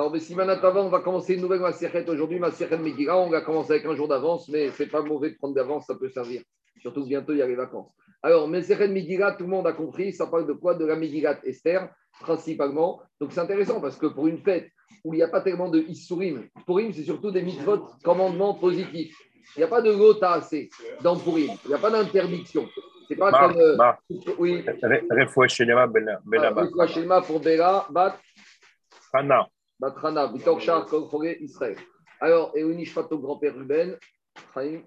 Alors, mais si avant, on va commencer une nouvelle Maserhet aujourd'hui, Maserhet Megillah. On va commencer avec un jour d'avance, mais c'est pas mauvais de prendre d'avance, ça peut servir. Surtout bientôt, il y a les vacances. Alors, Maserhet Megillah, tout le monde a compris, ça parle de quoi? De la Megillah Esther, principalement. Donc, c'est intéressant parce que pour une fête où il n'y a pas tellement de Issourim, Purim, c'est surtout des mitzvot, commandements positifs. Il n'y a pas de gota assez dans Purim. Il n'y a pas d'interdiction. C'est pas Bah, comme. euh, bah. oui. Refoua Shelema Ben Ah, Refoua Shelema pour Bela, Bat, Hana. Batrana, Israël. Alors, et Unishfat au grand-père Ruben, Chaim,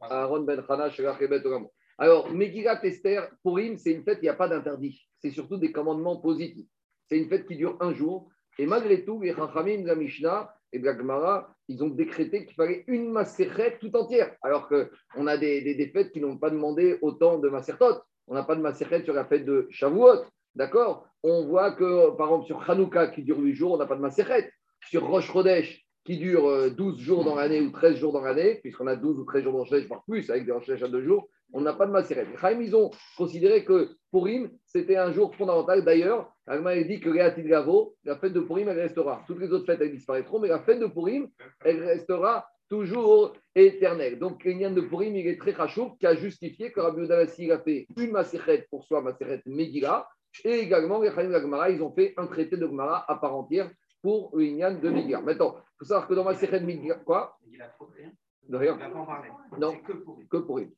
Aaron Ben Hana, Shelach et Bet Olam. Alors, Megillat Esther, Purim, c'est une fête, il n'y a pas d'interdit. C'est surtout des commandements positifs. C'est une fête qui dure un jour. Et malgré tout, les Chachamim, la Mishnah et la Gemara, ils ont décrété qu'il fallait une Maserhet tout entière. Alors qu'on a des, des, des fêtes qui n'ont pas demandé autant de Masertot. On n'a pas de Maserhet sur la fête de Shavuot. D'accord? On voit que, par exemple, sur Hanouka, qui dure 8 jours, on n'a pas de Maserhet. Sur Rosh Chodesh, qui dure euh, 12 jours dans l'année ou 13 jours dans l'année, puisqu'on a 12 ou 13 jours Rosh Chodesh, voire plus, avec des Rosh à 2 jours, on n'a pas de Maserhet. Chaim, ils ont considéré que Purim, c'était un jour fondamental. D'ailleurs, Agma a dit que Réatil Gavo, la fête de Purim, elle restera. Toutes les autres fêtes, elles disparaîtront, mais la fête de Purim, elle restera toujours éternelle. Donc, l'Inyan de Purim, il est très rachouf, qui a justifié que Rabbi Udalasi a fait une Maserhet pour soi, Maserhet Megillah, et également, les Gagmara, ils ont fait un traité de Gemara à part entière pour l'Inyan de Megillah. Maintenant, il faut savoir que dans Maserhet Megillah, quoi? De rien. Non, que Purim.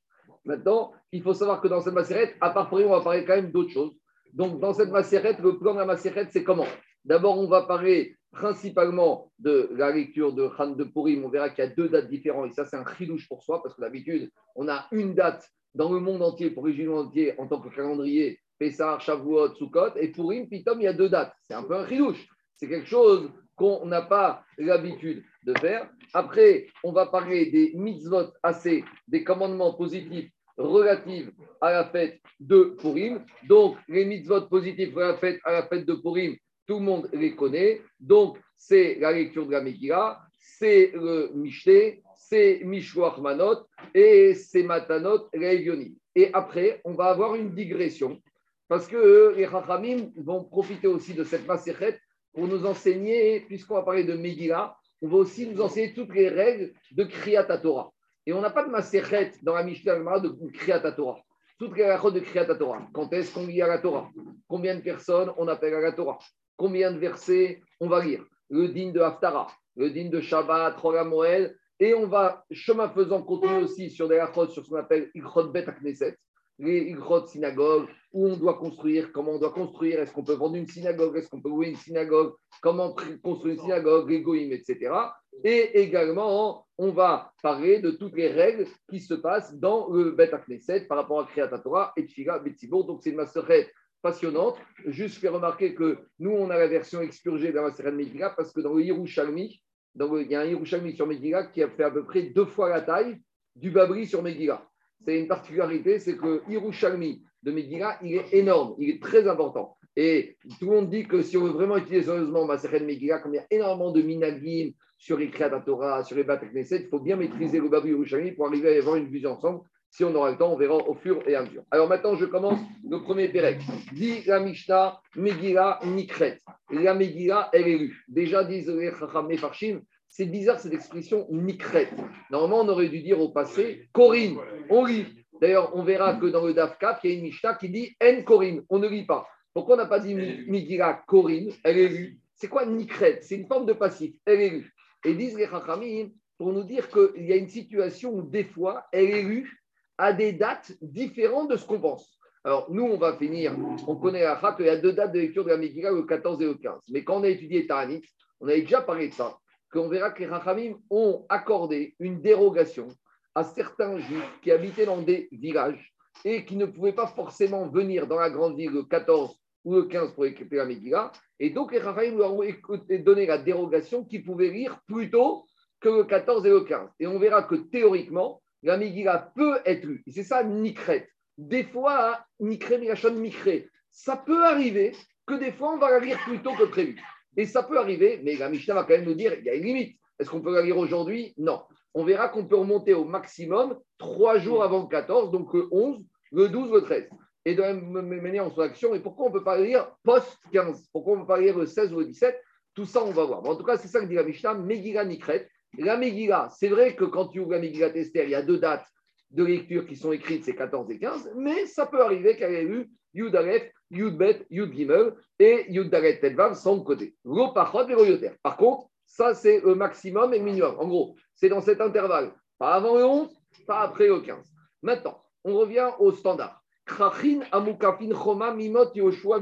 Maintenant, il faut savoir que dans cette macérette, à part Purim, on va parler quand même d'autres choses. Donc, dans cette macérette, le plan de la macérette, c'est comment? D'abord, on va parler principalement de la lecture de Khan de Purim. On verra qu'il y a deux dates différentes. Et ça, c'est un chidouche pour soi, parce que d'habitude, on a une date dans le monde entier, pour le monde entier, en tant que calendrier, Pessah, Shavuot, Sukkot. Et Purim, Pitom, il y a deux dates. C'est un peu un chidouche. C'est quelque chose qu'on n'a pas l'habitude de faire. Après, on va parler des mitzvot assez, des commandements positifs relatifs à la fête de Purim. Donc, les mitzvot positifs à la fête de Purim, tout le monde les connaît. Donc, c'est la lecture de la Megillah, c'est le Mishneh, c'est Mishloach Manot et c'est Matanot Reivionim. Et après, on va avoir une digression parce que les Chachamim vont profiter aussi de cette Maserhet pour nous enseigner, puisqu'on va parler de Megillah, on va aussi nous enseigner toutes les règles de Kriyat Torah. Et on n'a pas de Maserhet dans la Mishnah de Kriyat Torah. Toutes les règles de Kriyat Torah. Quand est-ce qu'on lit à la Torah? Combien de personnes on appelle à la Torah? Combien de versets on va lire? Le din de Haftara, le din de Shabbat, Rola Moël. Et on va, chemin faisant, continuer aussi sur des rachot, sur ce qu'on appelle Ikrot Bet Knesset, les Ikrot synagogues, où on doit construire, comment on doit construire, est-ce qu'on peut vendre une synagogue, est-ce qu'on peut louer une synagogue, comment construire une synagogue, les etc. Et également, on va parler de toutes les règles qui se passent dans le Bet Knesset par rapport à Kriyat Torah et Tfiga Betzibur. Donc, c'est une masterette passionnante. Juste faire remarquer que nous, on a la version expurgée de la masterette Megillah parce que dans le Yerushalmi, dans il y a un Yerushalmi sur Megillah qui a fait à peu près deux fois la taille du Babri sur Megillah. C'est une particularité, c'est que Yerushalmi de Megillah, il est énorme, il est très important. Et tout le monde dit que si on veut vraiment utiliser sérieusement Maseret Megillah, comme il y a énormément de minagim sur les Torah, sur les Knesset, il faut bien maîtriser le Babri Yerushalmi pour arriver à avoir une vision ensemble. Si on aura le temps, on verra au fur et à mesure. Alors maintenant, je commence le premier Pérec. Dit la Mishnah, Megillah Nikret. La Megillah, elle est lue. Déjà, disent les Chacham Mefarshim, c'est bizarre cette expression Nikret. Normalement, on aurait dû dire au passé Corinne. On lit. D'ailleurs, on verra que dans le Daf 4, il y a une Mishnah qui dit En Corinne. On ne lit pas. Pourquoi on n'a pas dit Mi- Megillah Corinne Elle est lue. C'est quoi Nikret C'est une forme de passif. Elle est lue. Et disent les Chachamim pour nous dire qu'il y a une situation où des fois, elle est lue à des dates différentes de ce qu'on pense. Alors, nous, on va finir, on connaît la fac, il y a deux dates de lecture de la Megillah, le 14 et le 15. Mais quand on a étudié Ta'anit, on avait déjà parlé de ça, qu'on verra que les Rachamim ont accordé une dérogation à certains juifs qui habitaient dans des villages et qui ne pouvaient pas forcément venir dans la grande ville le 14 ou le 15 pour équiper la Megillah. Et donc, les Rachamim leur ont donné la dérogation qu'ils pouvaient lire plus tôt que le 14 et le 15. Et on verra que théoriquement, la Megillah peut être lue. C'est ça, Nikret. Des fois, Nikret, Milachon, Mikret. Ça peut arriver que des fois, on va la lire plus tôt que prévu. Et ça peut arriver, mais la Mishnah va quand même nous dire il y a une limite. Est-ce qu'on peut la lire aujourd'hui? Non. On verra qu'on peut remonter au maximum trois jours avant le 14, donc le 11, le 12, le 13. Et de la même manière, on soit action. Et pourquoi on ne peut pas lire post-15 Pourquoi on ne peut pas lire le 16 ou le 17 Tout ça, on va voir. en tout cas, c'est ça que dit la Mishnah, Megillah Nikret. La Megillah, c'est vrai que quand tu ouvres la Megillah Esther, il y a deux dates de lecture qui sont écrites, c'est 14 et 15, mais ça peut arriver qu'elle ait eu Yud Aleph, Yud Bet, Yud Gimel et Yud Dalet Tetvav côté. Lo Pachot et Par contre, ça, c'est le maximum et le minimum. En gros, c'est dans cet intervalle. Pas avant le 11, pas après le 15. Maintenant, on revient au standard. Krachin, Amukafin, Choma, Mimot, Yoshua.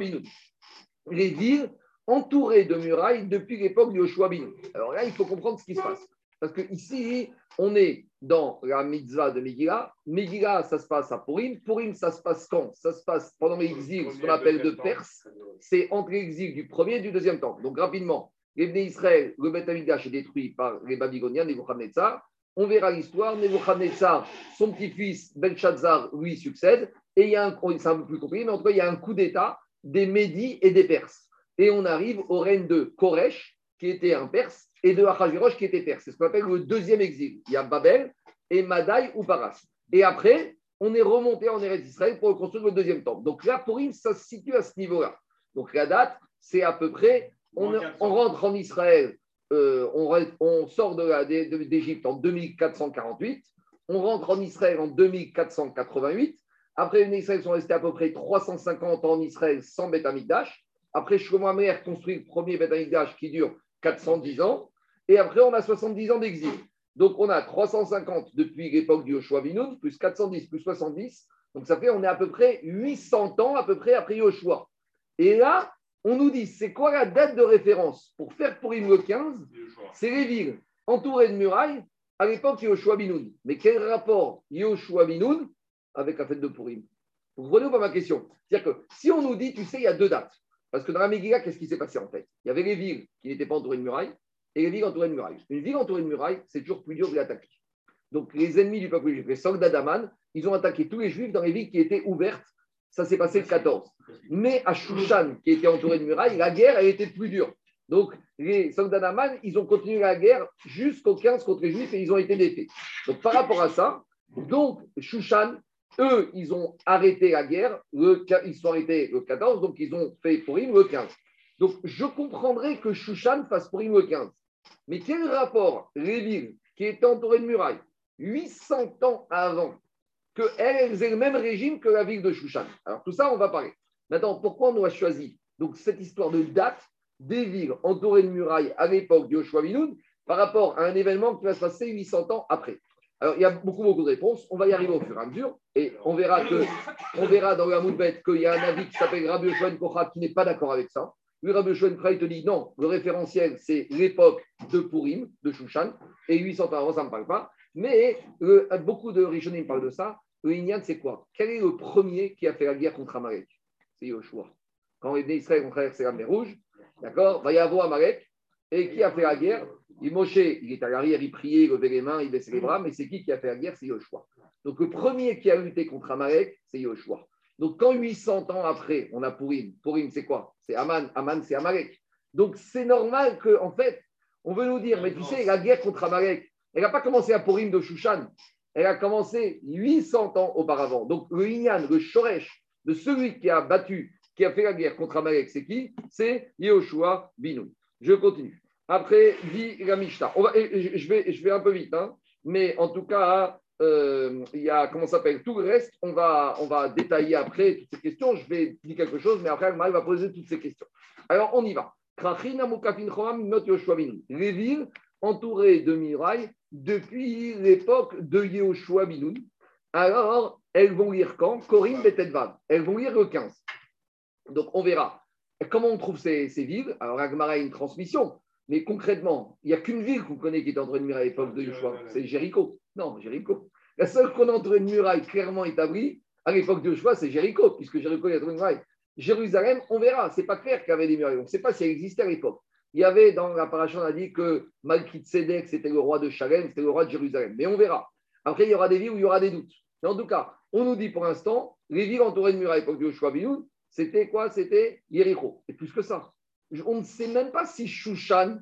Les villes entourées de murailles depuis l'époque de Yoshua Binu. Alors là, il faut comprendre ce qui se passe. Parce que ici, on est dans la mitzvah de Megillah. Megillah, ça se passe à Purim. Purim, ça se passe quand? Ça se passe pendant l'exil, ce qu'on appelle de Perse. C'est entre l'exil du premier et du deuxième temps. Donc rapidement, les Israël, le Beth est détruit par les Babyloniens, Nebuchadnezzar. On verra l'histoire. Nebuchadnezzar, son petit-fils Belshazzar, lui succède. Et il y a un, c'est un peu plus compliqué, mais en tout cas, il y a un coup d'État des Médis et des Perses. Et on arrive au règne de Koresh, qui était un Perse, et de Achashverosh, qui était Perse. C'est ce qu'on appelle le deuxième exil. Il y a Babel et Madaï ou Paras. Et après, on est remonté en Eretz Israël pour reconstruire le deuxième temple. Donc là, pour ça se situe à ce niveau-là. Donc la date, c'est à peu près, on, rentre en Israël, euh, on, sort d'Égypte en 2448, on rentre en Israël en 2488. Après, les Israéliens sont restés à peu près 350 ans en Israël sans Beth Amikdash. Après, Shlomo Amer construit le premier Beth Amikdash qui dure 410 ans. Et après, on a 70 ans d'exil. Donc, on a 350 depuis l'époque du Yoshua Binoun, plus 410, plus 70. Donc, ça fait, on est à peu près 800 ans à peu près après Yoshua. Et là, on nous dit, c'est quoi la date de référence pour faire pour le 15 C'est les villes entourées de murailles à l'époque Yoshua Binoun. Mais quel rapport Yoshua Binoun avec la fête de Purim? Vous comprenez pas ma question? C'est-à-dire que si on nous dit, tu sais, il y a deux dates. Parce que dans la Megillah, qu'est-ce qui s'est passé en fait? Il y avait les villes qui n'étaient pas entourées de murailles et les villes entourées de murailles. Une ville entourée de murailles, c'est toujours plus dur de l'attaquer. Donc les ennemis du peuple juif, les soldats ils ont attaqué tous les juifs dans les villes qui étaient ouvertes. Ça s'est passé le 14. Mais à Shushan, qui était entouré de murailles, la guerre, elle était plus dure. Donc, les soldats ils ont continué la guerre jusqu'au 15 contre les Juifs et ils ont été défaits. Donc, par rapport à ça, donc, Shushan, eux, ils ont arrêté la guerre, ils sont arrêtés le 14, donc ils ont fait Purim le 15. Donc, je comprendrais que Shushan fasse Purim le 15. Mais quel rapport les villes qui étaient entourées de murailles 800 ans avant, qu'elles aient le même régime que la ville de Shushan? Alors tout ça, on va parler. Maintenant, pourquoi on a choisi donc, cette histoire de date des villes entourées de murailles à l'époque de Yoshua par rapport à un événement qui va se passer 800 ans après alors, il y a beaucoup, beaucoup de réponses. On va y arriver au fur et à mesure. Et on verra, que, on verra dans la Moudbet qu'il y a un avis qui s'appelle Rabbi Yoshua qui n'est pas d'accord avec ça. Lui, Rabbi te dit non, le référentiel, c'est l'époque de Purim, de Shushan, et 800 ans avant, ça ne me parle pas. Mais beaucoup de Rishonim parlent de ça. Le Inyan, c'est quoi? Quel est le premier qui a fait la guerre contre Amalek? C'est Yoshua. Quand les Israël ont traversé la mer Rouge, d'accord, va y avoir Amalek. Et qui a fait la guerre? Il Moshe, il est à l'arrière, il priait, il levait les mains, il baissait les bras, mais c'est qui qui a fait la guerre? C'est Yoshua. Donc le premier qui a lutté contre Amalek, c'est Yoshua. Donc quand 800 ans après, on a Purim, Purim c'est quoi? C'est Aman, Aman c'est Amalek. Donc c'est normal qu'en en fait, on veut nous dire, mais tu sais, la guerre contre Amalek, elle n'a pas commencé à Purim de Shushan, elle a commencé 800 ans auparavant. Donc le Inyan, le Shoresh, de celui qui a battu, qui a fait la guerre contre Amalek, c'est qui? C'est Yoshua Binu. Je continue. Après, dit la Mishnah. je, vais, je vais un peu vite, hein, mais en tout cas, euh, il y a, comment ça s'appelle? Tout le reste, on va, on va détailler après toutes ces questions. Je vais dire quelque chose, mais après, Agmar va poser toutes ces questions. Alors, on y va. Les villes entourées de murailles depuis l'époque de Yehoshua Binoun. Alors, elles vont lire quand? Corinne Betetvav. Elles vont lire le 15. Donc, on verra. Comment on trouve ces, ces villes? Alors, Agmara a une transmission. Mais concrètement, il n'y a qu'une ville qu'on connaît qui est entourée de murailles à l'époque de Yoshua, c'est Jéricho. Non, Jéricho. La seule qu'on a entourée de murailles clairement établie à l'époque de Yoshua, c'est Jéricho, puisque Jéricho est entouré de murailles. Jérusalem, on verra, c'est pas clair qu'il y avait des murailles. On ne sait pas si elles existait à l'époque. Il y avait dans la on a dit que Malkitsedek, c'était le roi de Shalem, c'était le roi de Jérusalem. Mais on verra. Après, il y aura des villes où il y aura des doutes. Mais en tout cas, on nous dit pour l'instant, les villes entourées de murailles à l'époque de Yoshua Binoun, c'était quoi? C'était Jéricho. Et plus que ça on ne sait même pas si Shushan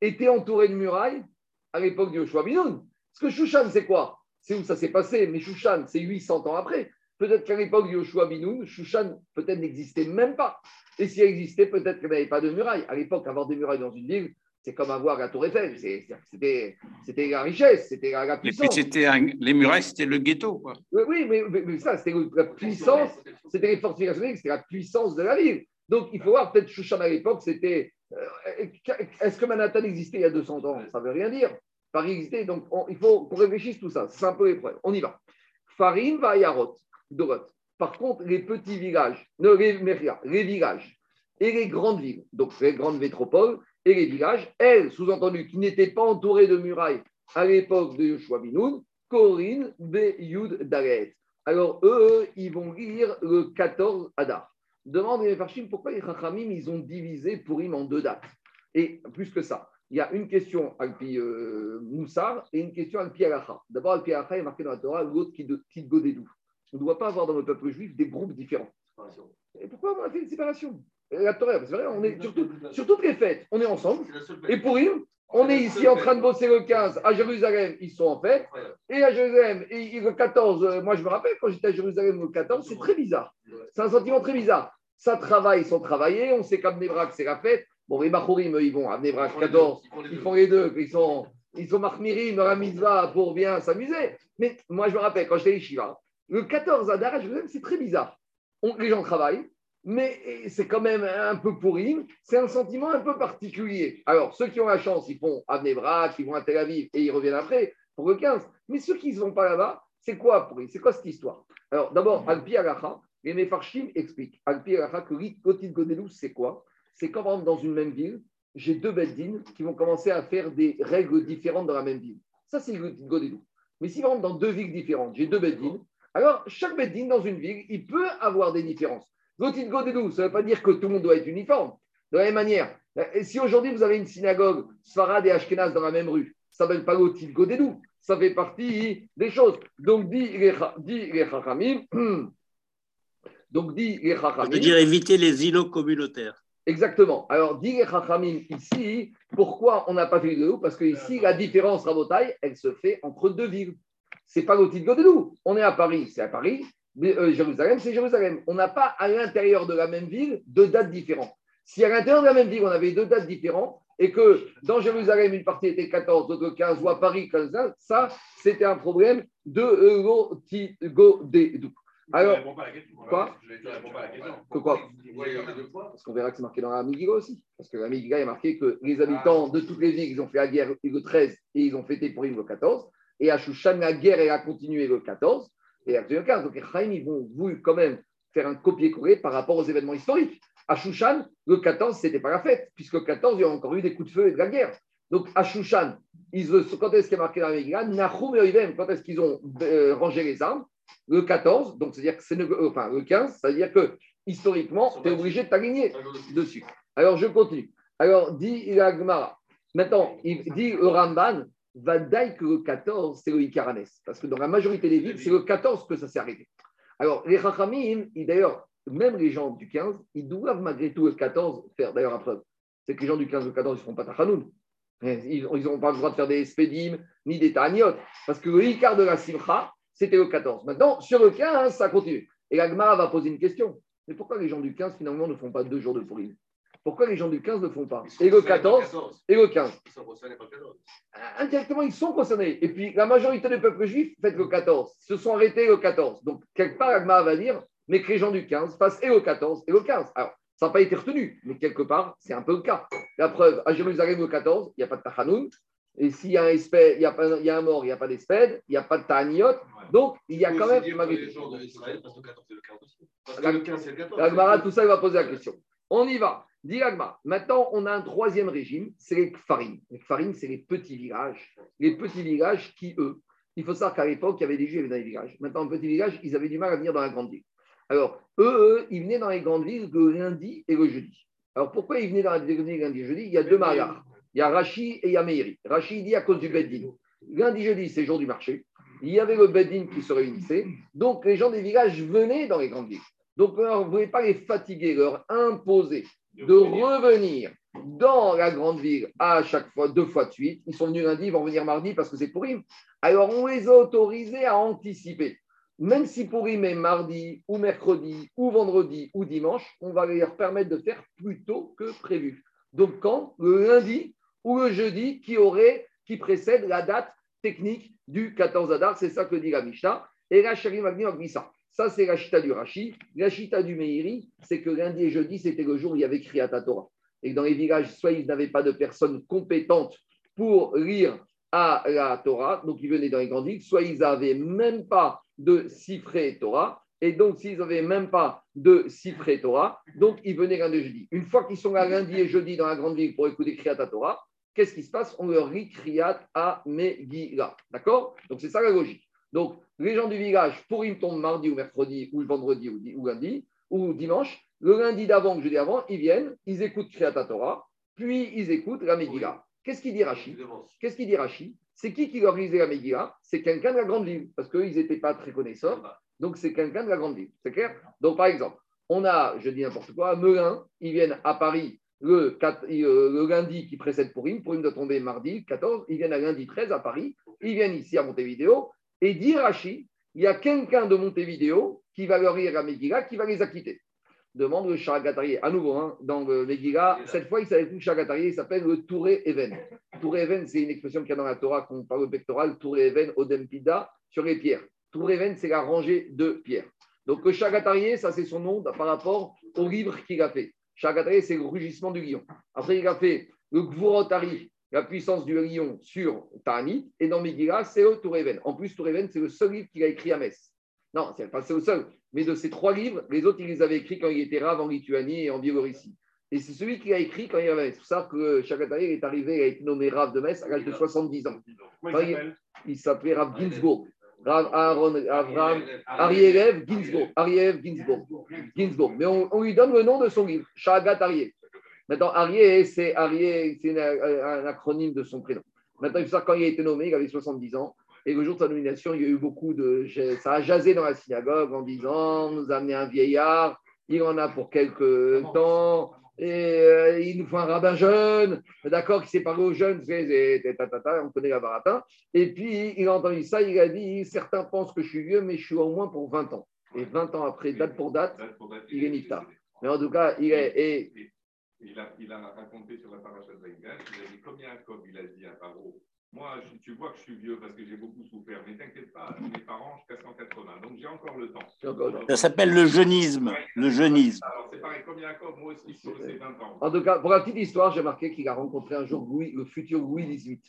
était entouré de murailles à l'époque de Yoshua Binoun. Parce que Shushan, c'est quoi? C'est où ça s'est passé, mais Shushan, c'est 800 ans après. Peut-être qu'à l'époque de Yoshua Binoun, Shushan peut-être n'existait même pas. Et si elle existait, peut-être qu'elle n'avait pas de murailles. À l'époque, avoir des murailles dans une ville, c'est comme avoir la tour Eiffel. C'était la richesse, c'était la, puissance. Et puis les murailles, c'était le ghetto. Quoi. Oui, mais, mais, ça, c'était la puissance, c'était les fortifications, c'était la puissance de la ville. Donc, il faut voir, peut-être Shushan à l'époque, c'était. Euh, est-ce que Manhattan existait il y a 200 ans? Ça ne veut rien dire. Donc il faut qu'on réfléchisse tout ça. C'est un peu l'épreuve. On y va. Farim va Yarot, Dorot. Par contre, les petits villages, les, les villages et les grandes villes, donc les grandes métropoles et les villages, elles, sous-entendu, qui n'étaient pas entourées de murailles à l'époque de Yoshua Binoun, Corinne, Beyud, Daret. Alors, eux, ils vont lire le 14 Adar. Demande les Farshim pourquoi les Chachamim, ils ont divisé Purim en deux dates? Et plus que ça, il y a une question Alpi euh, Moussar et une question Alpi Alacha. D'abord, Alpi Alacha est marqué dans la Torah, l'autre qui de Godédou. On ne doit pas avoir dans le peuple juif des groupes différents. Et pourquoi on a fait une séparation? La Torah, c'est vrai, on est surtout, sur toutes les fêtes, on est ensemble. Et pour eux, on est ici en train de bosser le 15. À Jérusalem, ils sont en fête. Et à Jérusalem, et le 14, euh, moi je me rappelle quand j'étais à Jérusalem le 14, c'est très bizarre. C'est un sentiment très bizarre. Ça travaille, ils sont travaillés. On sait qu'à Nebrak, c'est la fête. Bon, les Machorim, ils vont à Nebrak 14. Ils font les deux. Ils sont, ils sont Mahmirim, la mitzvah pour bien s'amuser. Mais moi, je me rappelle quand j'étais à Shiva, le 14 Adar, c'est très bizarre. les gens travaillent, mais c'est quand même un peu pourri. C'est un sentiment un peu particulier. Alors, ceux qui ont la chance, ils font à ils vont à Tel Aviv et ils reviennent après pour le 15. Mais ceux qui ne vont pas là-bas, c'est quoi pourri C'est quoi cette histoire? Alors, d'abord, Alpi Alacha, les Mefarshim expliquent. Alpi Alacha, que Godelou, c'est quoi? C'est quand, dans une même ville, j'ai deux beddines qui vont commencer à faire des règles différentes dans la même ville. Ça, c'est Gotit Godelou. Mais si on dans deux villes différentes, j'ai deux beddines, alors, chaque Beddin dans une ville, il peut avoir des différences. Gotit Godedou, ça ne veut pas dire que tout le monde doit être uniforme. De la même manière, si aujourd'hui vous avez une synagogue Sfarad et Ashkenaz dans la même rue, ça ne s'appelle pas Gotit Godedou. Ça fait partie des choses. Donc, dit les Chachamim. Donc, dit les Chachamim. Ça veut dire éviter les îlots communautaires. Exactement. Alors, dit Chachamim ici, pourquoi on n'a pas fait de Parce que ici, la différence Rabotaille, elle se fait entre deux villes c'est pas l'outil de Godelou. On est à Paris, c'est à Paris. Mais, euh, Jérusalem, c'est Jérusalem. On n'a pas à l'intérieur de la même ville deux dates différentes. Si à l'intérieur de la même ville, on avait deux dates différentes et que dans Jérusalem, une partie était 14, l'autre 15, ou à Paris 15, ça, c'était un problème de l'outil Godedou. Alors, quoi Pourquoi Parce qu'on verra que c'est marqué dans la Migiga aussi. Parce que la Migiga est marqué que les habitants de toutes les villes, ils ont fait la guerre le 13 et ils ont fêté pour le 14. Et à Shushan, la guerre elle a continué le 14 et le 15. Donc les Chaim, ils vont voulu quand même faire un copier-coller par rapport aux événements historiques. À Shushan, le 14, ce n'était pas la fête, puisque le 14, il y a encore eu des coups de feu et de la guerre. Donc à Shushan, ils, quand est-ce qu'il y a marqué dans la Megillah Nahum et quand est-ce qu'ils ont euh, rangé les armes? Le 14, donc c'est-à-dire que c'est le, enfin, le 15, c'est-à-dire que historiquement, tu es obligé de t'aligner dessus. Alors je continue. Alors dit Ilagmara. Maintenant, il dit le Ramban, va que le 14, c'est le Icaranes. Parce que dans la majorité des villes, c'est le 14 que ça s'est arrêté. Alors, les Chachamim, d'ailleurs, même les gens du 15, ils doivent malgré tout le 14 faire, d'ailleurs, la preuve. C'est que les gens du 15 et le 14, ils ne font pas Tachanoun. Ils n'ont pas le droit de faire des Spedim ni des Taniot. Parce que le Icar de la Simcha, c'était le 14. Maintenant, sur le 15, ça continue. Et la va poser une question. Mais pourquoi les gens du 15, finalement, ne font pas deux jours de pourri pourquoi les gens du 15 ne font pas? Et le 14 et le 15. Ils sont concernés par le 14. Indirectement, ils sont concernés. Et puis, la majorité des peuples juifs fait le 14. se sont arrêtés le 14. Donc, quelque part, Agma va dire, mais que les gens du 15 fassent et le 14 et le 15. Alors, ça n'a pas été retenu, mais quelque part, c'est un peu le cas. La preuve, à Jérusalem, le 14, il n'y a pas de Tachanoun. Et s'il y, a un il y, a il y a un mort, il n'y a pas d'espède, il n'y a pas de Ta'aniot. Donc, il y a quand même. Les gens d'Israël, parce que le 14 et le 15 aussi. Parce que le 15 c'est le 14. tout ça, il va poser la question. On y va. Diagma. Maintenant, on a un troisième régime, c'est les Kfarim. Les Kfarim, c'est les petits villages. Les petits villages qui, eux, il faut savoir qu'à l'époque, il y avait des Juifs dans les villages. Maintenant, les petits villages, ils avaient du mal à venir dans la grande ville. Alors, eux, ils venaient dans les grandes villes le lundi et le jeudi. Alors, pourquoi ils venaient dans les grandes villes lundi et jeudi? Il y a deux mariages. Il y a Rachi et il y a Meiri. Rachi dit à cause du Beddin. Lundi, jeudi, c'est jour du marché. Il y avait le Beddin qui se réunissait. Donc, les gens des villages venaient dans les grandes villes. Donc, vous ne pouvez pas les fatiguer, leur imposer de revenir dans la grande ville à chaque fois, deux fois de suite. Ils sont venus lundi, ils vont venir mardi parce que c'est pour. Alors, on les a autorisés à anticiper. même si pour est mardi ou mercredi ou vendredi ou dimanche, on va leur permettre de faire plus tôt que prévu. Donc quand? Le lundi ou le jeudi qui aurait, qui précède la date technique du 14 Adar, c'est ça que dit la Mishnah. Et la Shari ça. Ça, c'est la chita du Rashi. La chita du Meiri, c'est que lundi et jeudi, c'était le jour où il y avait Kriyat Torah. Et dans les villages, soit ils n'avaient pas de personnes compétentes pour lire à la Torah, donc ils venaient dans les grandes villes, soit ils n'avaient même pas de Sifré Torah, et donc s'ils n'avaient même pas de Sifré Torah, donc ils venaient lundi et jeudi. Une fois qu'ils sont là lundi et jeudi dans la grande ville pour écouter Kriyat Torah, qu'est-ce qui se passe On leur Kriyat à Megillah. D'accord Donc c'est ça la logique. Donc, les gens du village, pour ils tombent mardi ou mercredi ou vendredi ou, lundi ou dimanche, le lundi d'avant, le jeudi avant, ils viennent, ils écoutent Kriyat Torah, puis ils écoutent la Megillah. Qu'est-ce qu'il dit Rashi Qu'est-ce qu'il dit Rashi C'est qui qui leur lisait la Megillah C'est quelqu'un de la grande ville, parce qu'ils n'étaient pas très connaisseurs. Donc, c'est quelqu'un de la grande ville. C'est clair? Donc, par exemple, on a, je dis n'importe quoi, à Melun, ils viennent à Paris le, euh, le, lundi qui précède Purim. Purim doit tomber mardi 14. Ils viennent à lundi 13 à Paris. Ils viennent ici à Montevideo. Et dit Rashi, il y a quelqu'un de Montevideo qui va leur lire à Megillah, qui va les acquitter. Demande le Sharagatari. À nouveau, hein, dans le cette fois, il s'appelle plus Sharagatari, il s'appelle le Touré Even. Touré Even, c'est une expression qu'il y a dans la Torah qu'on parle au pectoral. Touré Even, Odempida, sur les pierres. Touré Even, c'est la rangée de pierres. Donc le Sharagatari, ça c'est son nom par rapport au livre qu'il a fait. Sharagatari, c'est le rugissement du lion. Après, il a fait le Gvurotari, la puissance du lion sur Ta'anit, et dans Megillah, c'est le Toureven. En plus, Toureven, c'est le seul livre qu'il a écrit à Metz. Non, c'est pas le seul, mais de ces trois livres, les autres, il les avait écrits quand il était rave en Lituanie et en Biélorussie. Et c'est celui qu'il a écrit quand il avait C'est pour ça que Chagatai est arrivé, a été nommé Rav de Metz à l'âge de 70 ans. il s'appelait Rav Ginsburg. Rav Aaron Arielev Ginsburg. Arielev Ginsburg. Ginsburg. Mais on, lui donne le nom de son livre, Shagat Maintenant, Arié, c'est un, acronyme de son prénom. Maintenant, il faut savoir quand il a été nommé, il avait 70 ans. Et le jour de sa nomination, il y a eu beaucoup de. Ça a jasé dans la synagogue en disant nous amener un vieillard, il en a pour quelques temps, et euh, il nous faut un rabbin jeune, d'accord, qui s'est parlé aux jeunes, on connaît la baratin. Et puis, il a entendu ça, il a dit certains pensent que je suis vieux, mais je suis au moins pour 20 ans. Et 20 ans après, date pour date, il est Nifta. Mais en tout cas, il est. Et, il a, il a raconté sur la paracha de il a dit comme Jacob, il a dit à Paro, moi, tu vois que je suis vieux parce que j'ai beaucoup souffert, mais t'inquiète pas, mes parents, jusqu'à 180, donc j'ai encore le temps. Ça s'appelle le jeunisme. Le jeunisme. Alors, c'est pareil, comme Jacob, moi aussi, c'est 20 ans. En tout cas, pour la petite histoire, j'ai marqué qu'il a rencontré un jour Louis, le futur Louis XVIII.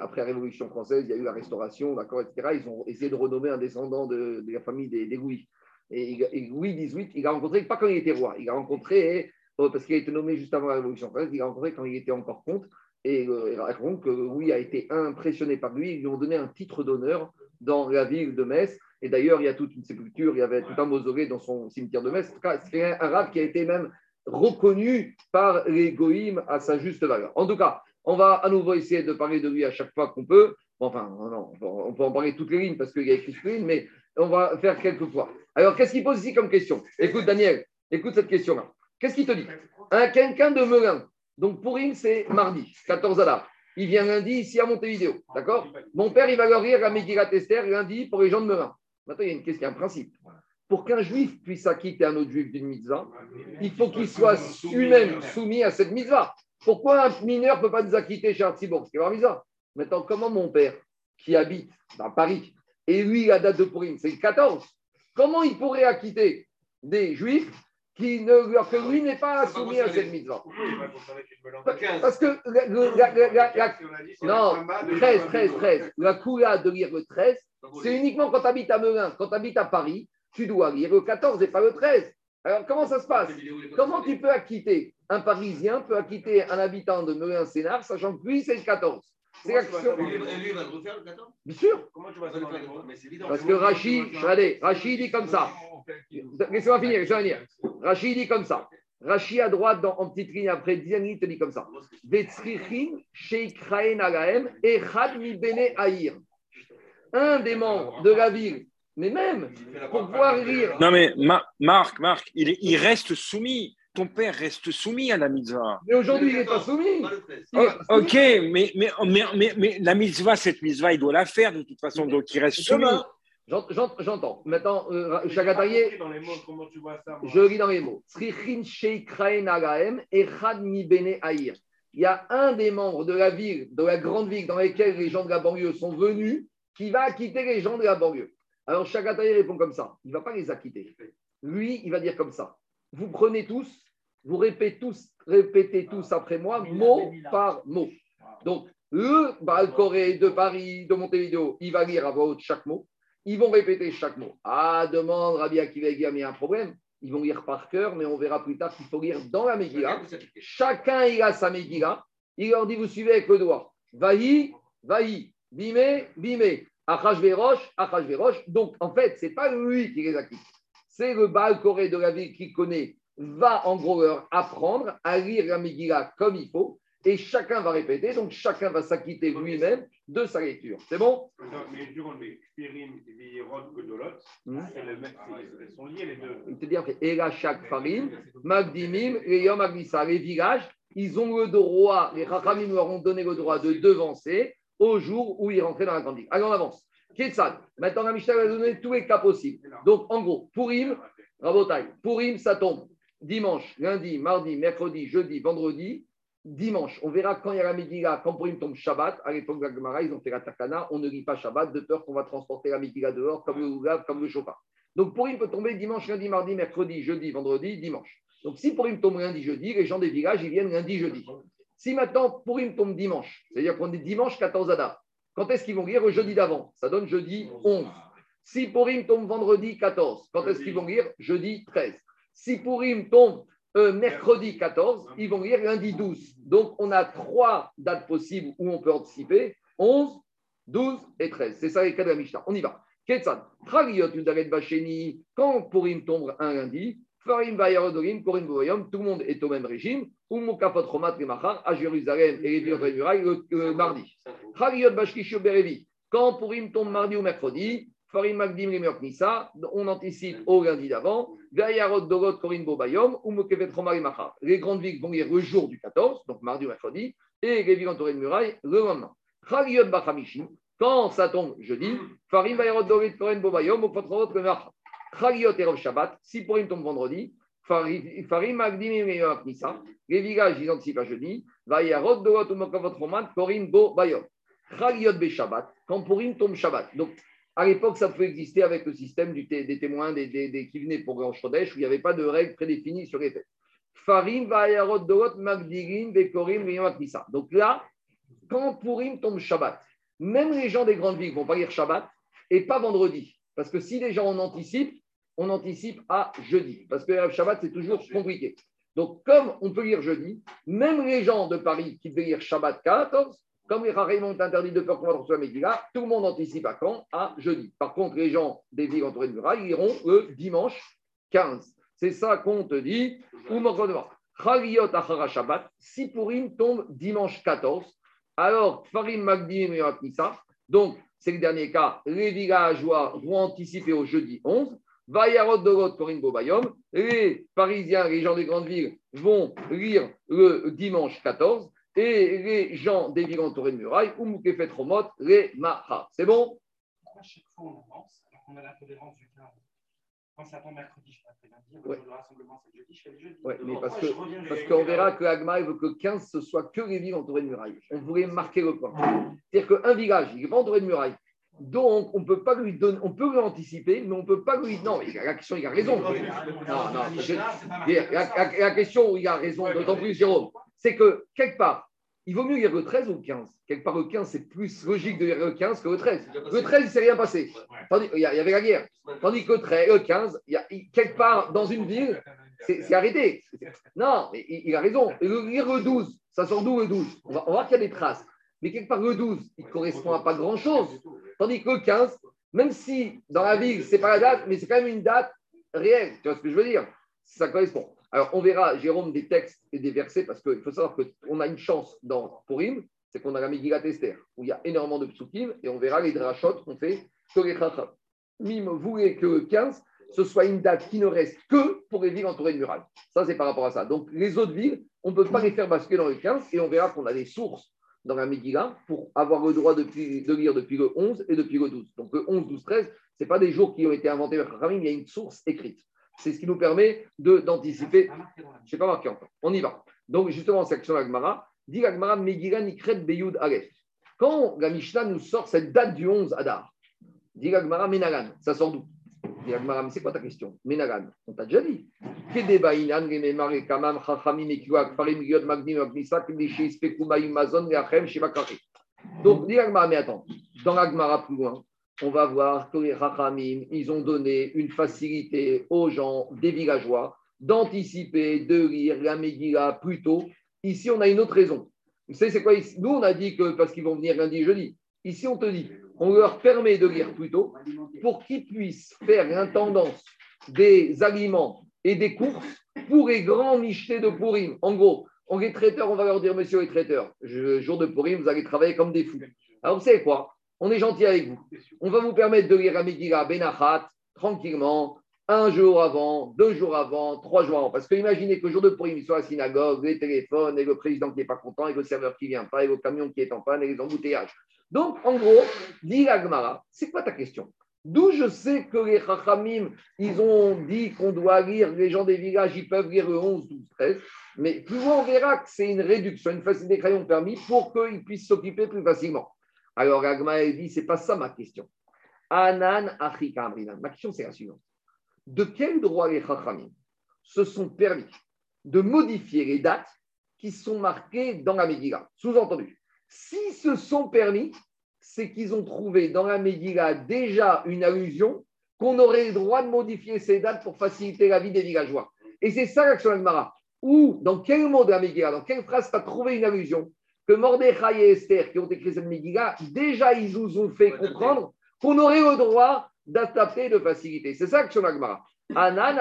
Après la Révolution française, il y a eu la Restauration, d'accord, etc. Ils ont essayé de renommer un descendant de, la famille des, Louis. Et, et, Louis XVIII, il a rencontré, pas quand il était roi, il a rencontré euh, parce qu'il a été nommé juste avant la Révolution française, il a rencontré quand il était encore comte, et euh, il raconte que Louis a été impressionné par lui, ils lui ont donné un titre d'honneur dans la ville de Metz, et d'ailleurs il y a toute une sépulture, il y avait tout un mausolée dans son cimetière de Metz, c'est un arabe qui a été même reconnu par les goïms à sa juste valeur. En tout cas, on va à nouveau essayer de parler de lui à chaque fois qu'on peut. Enfin, non, on peut en parler toutes les lignes parce qu'il y a écrit toutes les lignes, mais on va faire quelques fois. Alors, qu'est-ce qu'il pose ici comme question? Écoute, Daniel, écoute cette question-là. Qu'est-ce qu'il te dit? Un quelqu'un de Melun. Donc pour Purim, c'est mardi, 14 Adar. Il vient lundi ici à Montevideo. D'accord? Mon père, il va leur lire à Megillat Esther lundi pour les gens de Melun. Maintenant, il y a une question, un principe. Pour qu'un juif puisse acquitter un autre juif d'une mitzvah, il faut qu'il soit lui-même soumis à cette mitzvah. Pourquoi un mineur ne peut pas nous acquitter chez Artsibourg C'est mitzvah. Maintenant, comment mon père, qui habite dans Paris, et lui, la date de Purim, c'est le 14, comment il pourrait acquitter des juifs qui ne, que lui n'est pas soumis à cette mitzvah. Parce que non, 13, 13, 13. La coula de lire le 13, c'est uniquement quand tu habites à Melun, quand tu habites à Paris, tu dois lire le 14 et pas le 13. Alors comment ça se passe? Comment tu peux acquitter? Un Parisien peut acquitter un habitant de Melun-Sénard, sachant que lui, c'est le 14 c'est l'action. Et lui, il va le refaire le 14 Bien sûr. Comment tu vas le faire Parce que Rachid, regardez, Rachid dit comme ça. Laissez-moi finir, laissez-moi finir. Rachid dit comme ça. Rachid à droite, dans, en petite ligne après 10 il te dit comme ça. Un des membres de la ville, mais même pour pouvoir lire. Non, mais Marc, Marc, il, il reste soumis ton père reste soumis à la mitzvah. Mais aujourd'hui, il n'est pas soumis. Oh, ok, mais, mais, mais, mais, la mitzvah, cette mitzvah, il doit la faire de toute façon, donc il reste soumis. J'entends. Maintenant, euh, Chagatarié. dans les mots, comment tu vois ça Je lis dans les mots. Il y a un des membres de la ville, de la grande ville dans laquelle les gens de la banlieue sont venus, qui va quitter les gens de la banlieue. Alors Chagatarié répond comme ça. Il ne va pas les acquitter. Lui, il va dire comme ça. Vous prenez tous, vous répétez tous, répétez tous après moi, mot par mot. Donc, le Balcoré de Paris, de Montevideo, il va lire à voix haute chaque mot. Ils vont répéter chaque mot. Ah, demande Rabbi Akiva il y a un problème. Ils vont lire par cœur, mais on verra plus tard qu'il faut lire dans la Megillah. Chacun, il a sa Megillah. Il leur dit, vous suivez avec le doigt. Vahi, vahi, bimé, bimé. Achashverosh, Achashverosh. Donc, en fait, ce n'est pas lui qui les acquitte. C'est le Baal Corée de la ville qui connaît, va en gros leur apprendre à lire la Megillah comme il faut et chacun va répéter, donc chacun va s'acquitter lui-même de sa lecture. C'est bon? Mais hmm. elles sont liées les deux. Et là, chaque Farim, Magdimim, et Yom Agnissa, les villages, ils ont le droit, les Chachamim leur ont donné le droit de devancer au jour où ils rentraient dans la grande ville. Allez, on avance. Ketsad. Maintenant, la Mishnah va donner tous les cas possibles. Donc, en gros, Purim, Rabotai, Purim, ça tombe dimanche, lundi, mardi, mercredi, jeudi, vendredi, dimanche. On verra quand il y a la Megillah, quand Purim tombe Shabbat, à l'époque de la Gemara, ils ont fait la Takana, on ne lit pas Shabbat de peur qu'on va transporter la Megillah dehors, comme le Ougav, comme le Chopin. Donc Purim peut tomber dimanche, lundi, mardi, mercredi, jeudi, vendredi, dimanche. Donc si Purim tombe lundi, jeudi, les gens des villages, ils viennent lundi, jeudi. Si maintenant Purim tombe dimanche, c'est-à-dire qu'on est dimanche 14 Adar, quand est-ce qu'ils vont lire le jeudi d'avant? Ça donne jeudi 11. Si Purim tombe vendredi 14, quand est-ce qu'ils vont lire Jeudi 13. Si Purim tombe euh, mercredi 14, ils vont lire lundi 12. Donc, on a trois dates possibles où on peut anticiper 11, 12 et 13. C'est ça les cas de la Mishnah. On y va. Ketsan, quand Purim tombe un lundi, Farim Vayarodorim, Boyom, tout le monde est au même régime. Umukafot Romat Remachar, à Jérusalem et les murailles le mardi. Chagiot Bashkishu Berevi, quand Purim tombe mardi ou mercredi, Farim Magdim Nisa, on anticipe au lundi d'avant. Dogot Korin Bobayom, Les grandes villes vont lire le jour du 14, donc mardi ou mercredi, et les villes entourées de murailles le lendemain. Chagiot Bachamishin, quand ça tombe jeudi, Farim Vayarod Dogot Korin Bobayom, ou Potrot le Macha. Chagiot Erov Shabbat, si Purim tombe vendredi, Farim Magdim Nisa, les villages ils anticipent à jeudi, Vayarod Dogot ou Mokavot Roman, Korin Bobayom. Chagiot Beshabbat, quand Purim tombe Shabbat. Donc, à l'époque, ça pouvait exister avec le système des témoins des, qui venaient pour Grand Chodesh, où il n'y avait pas de règles prédéfinies sur les fêtes. Farim, Vayarot, Dorot, Magdirin, Bekorim, Donc là, quand Purim tombe Shabbat, même les gens des grandes villes ne vont pas lire Shabbat et pas vendredi. Parce que si les gens en anticipent, on anticipe à jeudi. Parce que Shabbat, c'est toujours compliqué. Donc, comme on peut lire jeudi, même les gens de Paris qui devaient lire Shabbat 14 comme les rarément ont interdit de peur qu'on va retrouver Megillah, tout le monde anticipe à quand? À jeudi. Par contre, les gens des villes entourées de murailles iront le dimanche 15. C'est ça qu'on te dit. Ou Shabbat, si Purim tombe dimanche 14, alors Farim Magdim et Nisa, donc c'est le dernier cas, les villageois vont anticiper au jeudi 11. Vayarot Dogot Korin Bobayom, les Parisiens, les gens des grandes villes vont lire le dimanche 14 et les gens des villes entourées de murailles, ou Moukefet Romot, les Maha. C'est bon? À chaque fois, on avance, alors qu'on a la tolérance du 15. Quand ça tombe mercredi, je fais lundi, ouais. le rassemblement, c'est jeudi, je fais le jeudi. Oui, mais parce qu'on parce qu'on verra que Agma veut que 15, ce soit que les villes entourées de murailles. On voulait marquer le point. C'est-à-dire qu'un village, il n'est pas entouré de murailles. Donc, on peut pas lui donner, on peut l'anticiper, mais on ne peut pas lui. Non, la question, il a raison. Non, non, la, la question il a raison, d'autant plus, Jérôme, c'est que quelque part, il vaut mieux lire le 13 ou le 15. Quelque part, le 15, c'est plus logique de lire le 15 que le 13. Le 13, il ne s'est rien passé. il y avait la guerre. Tandis que le, 13, le 15, il y a, quelque part dans une ville, c'est arrêté. Non, mais il, a raison. Le, lire le 12, ça sort d'où le 12 on va, voir qu'il y a des traces. Mais quelque part, le 12, il ne correspond à pas grand-chose. Tandis que le 15, même si dans la ville, ce n'est pas la date, mais c'est quand même une date réelle. Tu vois ce que je veux dire? Ça correspond. Alors, on verra, Jérôme, des textes et des versets, parce qu'il faut savoir qu'on a une chance dans Purim, c'est qu'on a la Megillat Esther, où il y a énormément de psukim, et on verra les drachot qu'on fait que les Mime voulait que 15, ce soit une date qui ne reste que pour les villes entourées de murailles. Ça, c'est par rapport à ça. Donc, les autres villes, on ne peut pas les faire basculer dans le 15, et on verra qu'on a des sources dans la Megillah pour avoir le droit de, lire depuis le 11 et depuis le 12. Donc le 11, 12, 13, ce pas des jours qui ont été inventés par Chachamim, il y a une source écrite. C'est ce qui nous permet d'anticiper. Je ne sais pas marqué encore. On y va. Donc justement, section Agmara, dit Agmara Megillah Nikret Beyoud Aleph. Quand la Mishnah nous sort cette date du 11 Adar, dit Agmara Menagan, ça sort d'où? Dit Agmara, mais c'est quoi ta question? Menagan, on t'a déjà dit. Donc, dit Agmara, mais attends, dans Agmara plus loin, on va voir que les Rachamim, ils ont donné une facilité aux gens, des villageois, d'anticiper, de lire la Megillah plus tôt. Ici, on a une autre raison. Vous savez, c'est quoi Nous, on a dit que parce qu'ils vont venir lundi et jeudi. Ici, on te dit, on leur permet de lire plus tôt pour qu'ils puissent faire l'intendance des aliments et des courses pour les grands michetés de Pourim. En gros, on est traiteurs, on va leur dire, monsieur les traiteurs, jour de Pourim, vous allez travailler comme des fous. Alors, vous savez quoi? On est gentil avec vous. On va vous permettre de lire Megillah Benachat tranquillement, un jour avant, deux jours avant, trois jours avant. Parce que imaginez que le jour de Purim, il soit à la synagogue, les téléphones, et le président qui n'est pas content, et le serveur qui ne vient pas, et le camion qui est en panne, et les embouteillages. Donc, en gros, dit Agmara, c'est quoi ta question? D'où je sais que les Chachamim, ils ont dit qu'on doit lire, les gens des villages, ils peuvent lire le 11, 12, 13, mais plus loin, on verra que c'est une réduction, une facilité des crayons permis pour qu'ils puissent s'occuper plus facilement. Alors, Agmara dit, c'est pas ça ma question. Anan Achika Ma question, c'est la suivante de quel droit les Chachamim se sont permis de modifier les dates qui sont marquées dans la Megillah? Sous-entendu, s'ils se sont permis, c'est qu'ils ont trouvé dans la Megillah déjà une allusion qu'on aurait le droit de modifier ces dates pour faciliter la vie des villageois. Et c'est ça l'action Mara. Ou dans quel mot de la Megillah, dans quelle phrase tu as trouvé une allusion que Mordechai et Esther, qui ont écrit cette Megillah, déjà ils nous ont fait comprendre qu'on aurait le droit d'adapter de facilité. C'est ça que son Agmara. Anan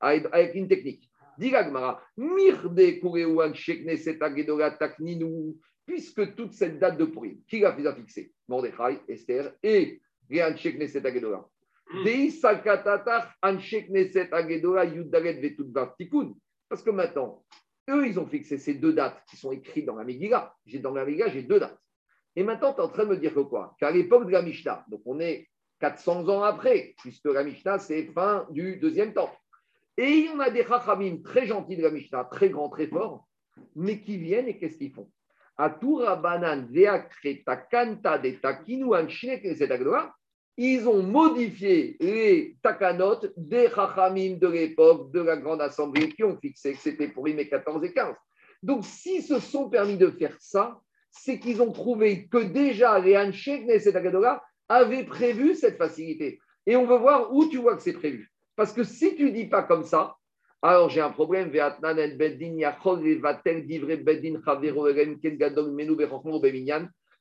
avec une technique. Dit Agmara, Mirde Kureuan Shekneset Agedora Takninu, puisque toute cette date de Purim, qui l'a fixer Mordechai, Esther et Réan Shekneset Tikun. Parce que maintenant, eux, ils ont fixé ces deux dates qui sont écrites dans la Megillah. Dans la Megillah, j'ai deux dates. Et maintenant, tu es en train de me dire que quoi? Qu'à l'époque de la Mishnah, donc on est 400 ans après, puisque la Mishnah, c'est fin du deuxième temps. Et on a des Chachamim très gentils de la Mishnah, très grands, très forts, mais qui viennent et qu'est-ce qu'ils font? Ils ont modifié les takanot des Chachamim de l'époque de la Grande Assemblée qui ont fixé que c'était pour les 14 et 15. Donc, s'ils se sont permis de faire ça, c'est qu'ils ont trouvé que déjà les Anshek Neset avait prévu cette facilité. Et on veut voir où tu vois que c'est prévu. Parce que si tu ne dis pas comme ça, alors j'ai un problème.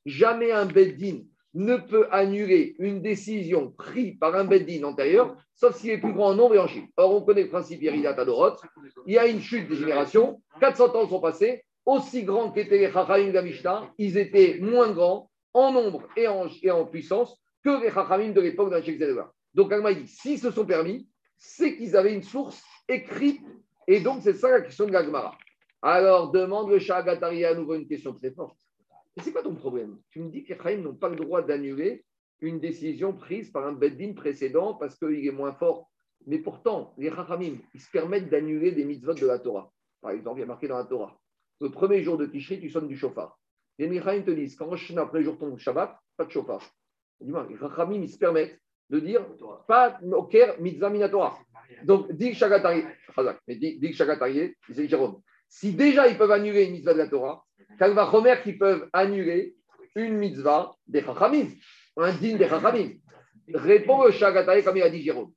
Jamais un beddin ne peut annuler une décision prise par un beddin antérieur, sauf s'il est plus grand en nombre et en chiffre. Or, on connaît le principe Adorot. Il y a une chute des générations. 400 ans sont passés. Aussi grands qu'étaient les Chachamim Gamishta, ils étaient moins grands en nombre et en, puissance que les Chachamim de l'époque d'un Sheikh Donc, Agma dit, s'ils se sont permis, c'est qu'ils avaient une source écrite. Et donc, c'est ça la question de Gagmara. Alors, demande le Shagatari à nouveau une question très forte. C'est quoi ton problème? Tu me dis que les Chachamim n'ont pas le droit d'annuler une décision prise par un Beddin précédent parce qu'il est moins fort. Mais pourtant, les Chachamim, ils se permettent d'annuler des mitzvot de la Torah. Par exemple, il y a marqué dans la Torah. Le premier jour de Tishri, tu sonnes du chauffard. Les Michaïm te disent, quand Rosh après jour tombe Shabbat, pas de chauffard. Les Rachamim, ils se permettent de dire, pas Oker Mitzvah Minatora. Donc, dit Shagatari, mais dit Shagatari, c'est Jérôme. Si déjà ils peuvent annuler une mitzvah de la Torah, va remettre qu'ils peuvent annuler une mitzvah des Chachamim, un digne des Chachamim. Répond le Shagatari comme il a dit Jérôme.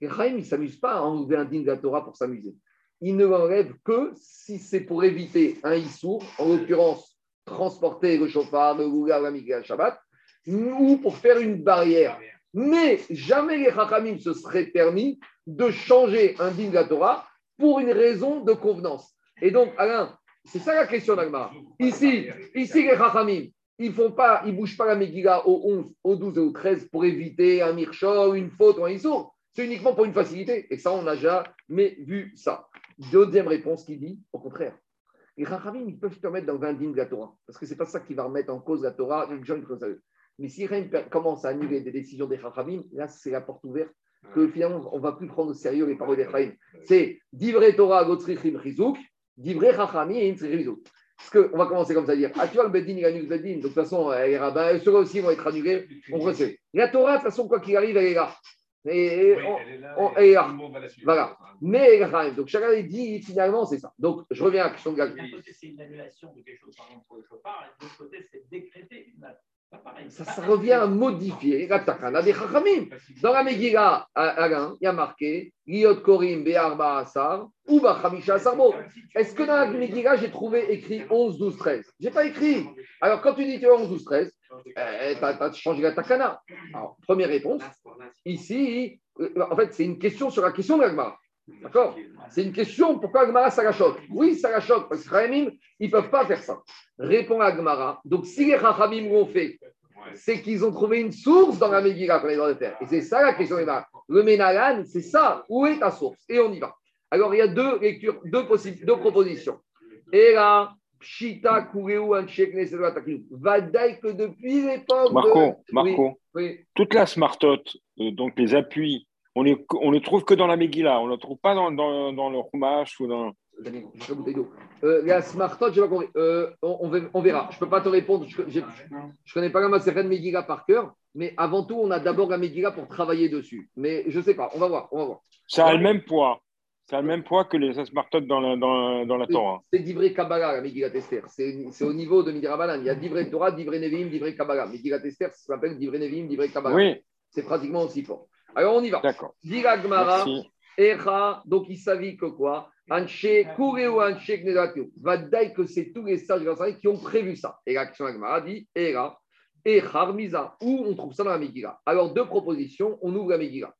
Les Chachamim, ils ne s'amusent pas à enlever un digne de la Torah pour s'amuser. Ils ne l'enlèvent que si c'est pour éviter un Issour, en l'occurrence transporter le chauffard, le gouga, la Shabbat, ou pour faire une barrière. Mais jamais les Chachamim se seraient permis de changer un din de la Torah pour une raison de convenance. Et donc, Alain, c'est ça la question d'Agmar. Ici, ici, les Chachamim, ils font pas, ils bougent pas la Megillah au 11, au 12 et au 13 pour éviter un mircho, une faute ou un issour. C'est uniquement pour une facilité. Et ça, on n'a jamais vu ça. Deuxième réponse qui dit, au contraire, Les Chachamim, ils peuvent te mettre dans le vin de la Torah, parce que ce n'est pas ça qui va remettre en cause la Torah. Les gens, ils Mais si rien commence à annuler des décisions des Chachamim, là, c'est la porte ouverte que finalement, on ne va plus prendre au sérieux les paroles des Chachamim. C'est Divrei Torah, Gotzrichim, Chizuk, Divrei Chachamim, Chizuk. Parce qu'on va commencer comme ça à dire Ah, tu vois, le Bedin, il annule le Bedin. De toute façon, les rabbins, ceux-là aussi vont être annulés. On recèle. La Torah, de toute façon, quoi qu'il arrive, elle est là. Et, on, elle est là. On, elle est là. Voilà. Mais donc chacun dit finalement, c'est ça. Donc je reviens à la question de D'un côté, c'est une annulation de quelque chose, par exemple, pour le chauffard, et de l'autre côté, c'est décréter une ça, ça revient à modifier la takana des chachamim. Dans la Megillah, Alain, il y a marqué Liot Korim Be'arba Asar ou Bachamisha Asarbo. Est-ce que dans la Megillah, j'ai trouvé écrit 11, 12, 13 Je n'ai pas écrit. Alors, quand tu dis tu 11, 12, 13, eh, tu as, changé la takana. Alors, première réponse. Ici, euh, en fait, c'est une question sur la question de l'Agmara. D'accord? C'est une question, pourquoi Agmara ça la choque Oui, ça la choque, parce que Khamim, ils ne peuvent pas faire ça. Répond Agmara. Donc, si les Chachamim l'ont fait, c'est qu'ils ont trouvé une source dans la Megillah qu'on est dans le faire. Et c'est ça la question Le Ménalan, c'est ça. Où est ta source? Et on y va. Alors, il y a deux lectures, deux, possibles, deux propositions. Et là, Pshita, Kureu, Anshek, Vadaï que depuis l'époque. Marco, de... Marco. Oui, toute la smartote, euh, donc les appuis on ne on le trouve que dans la Megillah, on ne le trouve pas dans, dans, dans le Chumash ou dans. Euh, la Smartot, je euh, on, on, verra. Je ne peux pas te répondre. Je ne connais pas la Maseret Megillah par cœur, mais avant tout, on a d'abord la Megillah pour travailler dessus. Mais je ne sais pas, on va voir. On va voir. Ça a le même poids. Ça a le même poids que les Smartot dans la, dans, dans la Torah. C'est Divrei Kabbalah, la Megillah Tester. C'est au niveau de Midrabanan. Il y a Divrei Torah, Divrei Nevim, Divrei Kabbalah. Megillah Tester, ça s'appelle Divrei Nevim, Divrei Kabbalah. Oui. C'est pratiquement aussi fort. Alors on y va. D'accord. Diragmara, Echa, donc il savait que quoi? Anche, ou Anche, Vadaï que c'est tous les sages qui ont prévu ça. Et l'action Agmara dit Era, Echa, Misa, où on trouve ça dans la Megillah? Alors deux propositions, on ouvre la Megillah.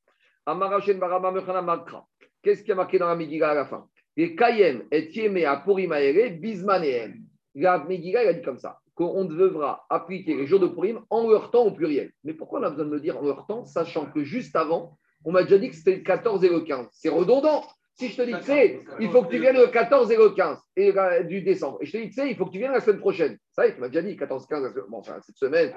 Amarachen Barama Mechana Makra. Qu'est-ce qui a marqué dans la Megillah à la fin? Les Kayem et Tieme Apurimaere, Bismaneem. La Megillah, il a dit comme ça qu'on devra appliquer les jours de Purim en leur temps au pluriel. Mais pourquoi on a besoin de me dire en leur temps, sachant que juste avant, on m'a déjà dit que c'était le 14 et le 15 C'est redondant. Si je te dis que c'est, il faut que tu viennes le 14 et le 15 et, du décembre. Et je te dis que c'est, il faut que tu viennes la semaine prochaine. Ça y est, tu m'as déjà dit 14, 15, bon, enfin, cette semaine.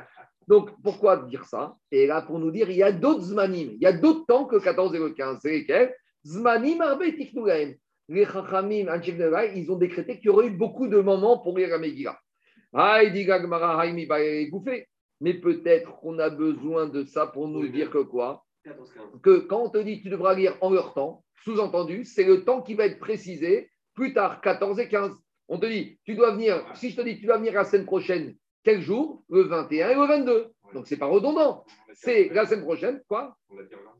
Donc, pourquoi dire ça? Et là, pour nous dire, il y a d'autres zmanim. Il y a d'autres temps que 14 et le 15. C'est lesquels? Zmanim arbe Les chachamim, ils ont décrété qu'il y aurait eu beaucoup de moments pour lire la Megillah. Mais peut-être qu'on a besoin de ça pour nous dire que quoi Que quand on te dit que tu devras lire en leur temps, sous-entendu, c'est le temps qui va être précisé plus tard, 14 et 15. On te dit, tu dois venir, si je te dis, tu dois venir la semaine prochaine, quel jour? Le 21 et le 22. Donc, ce n'est pas redondant. C'est la semaine prochaine, quoi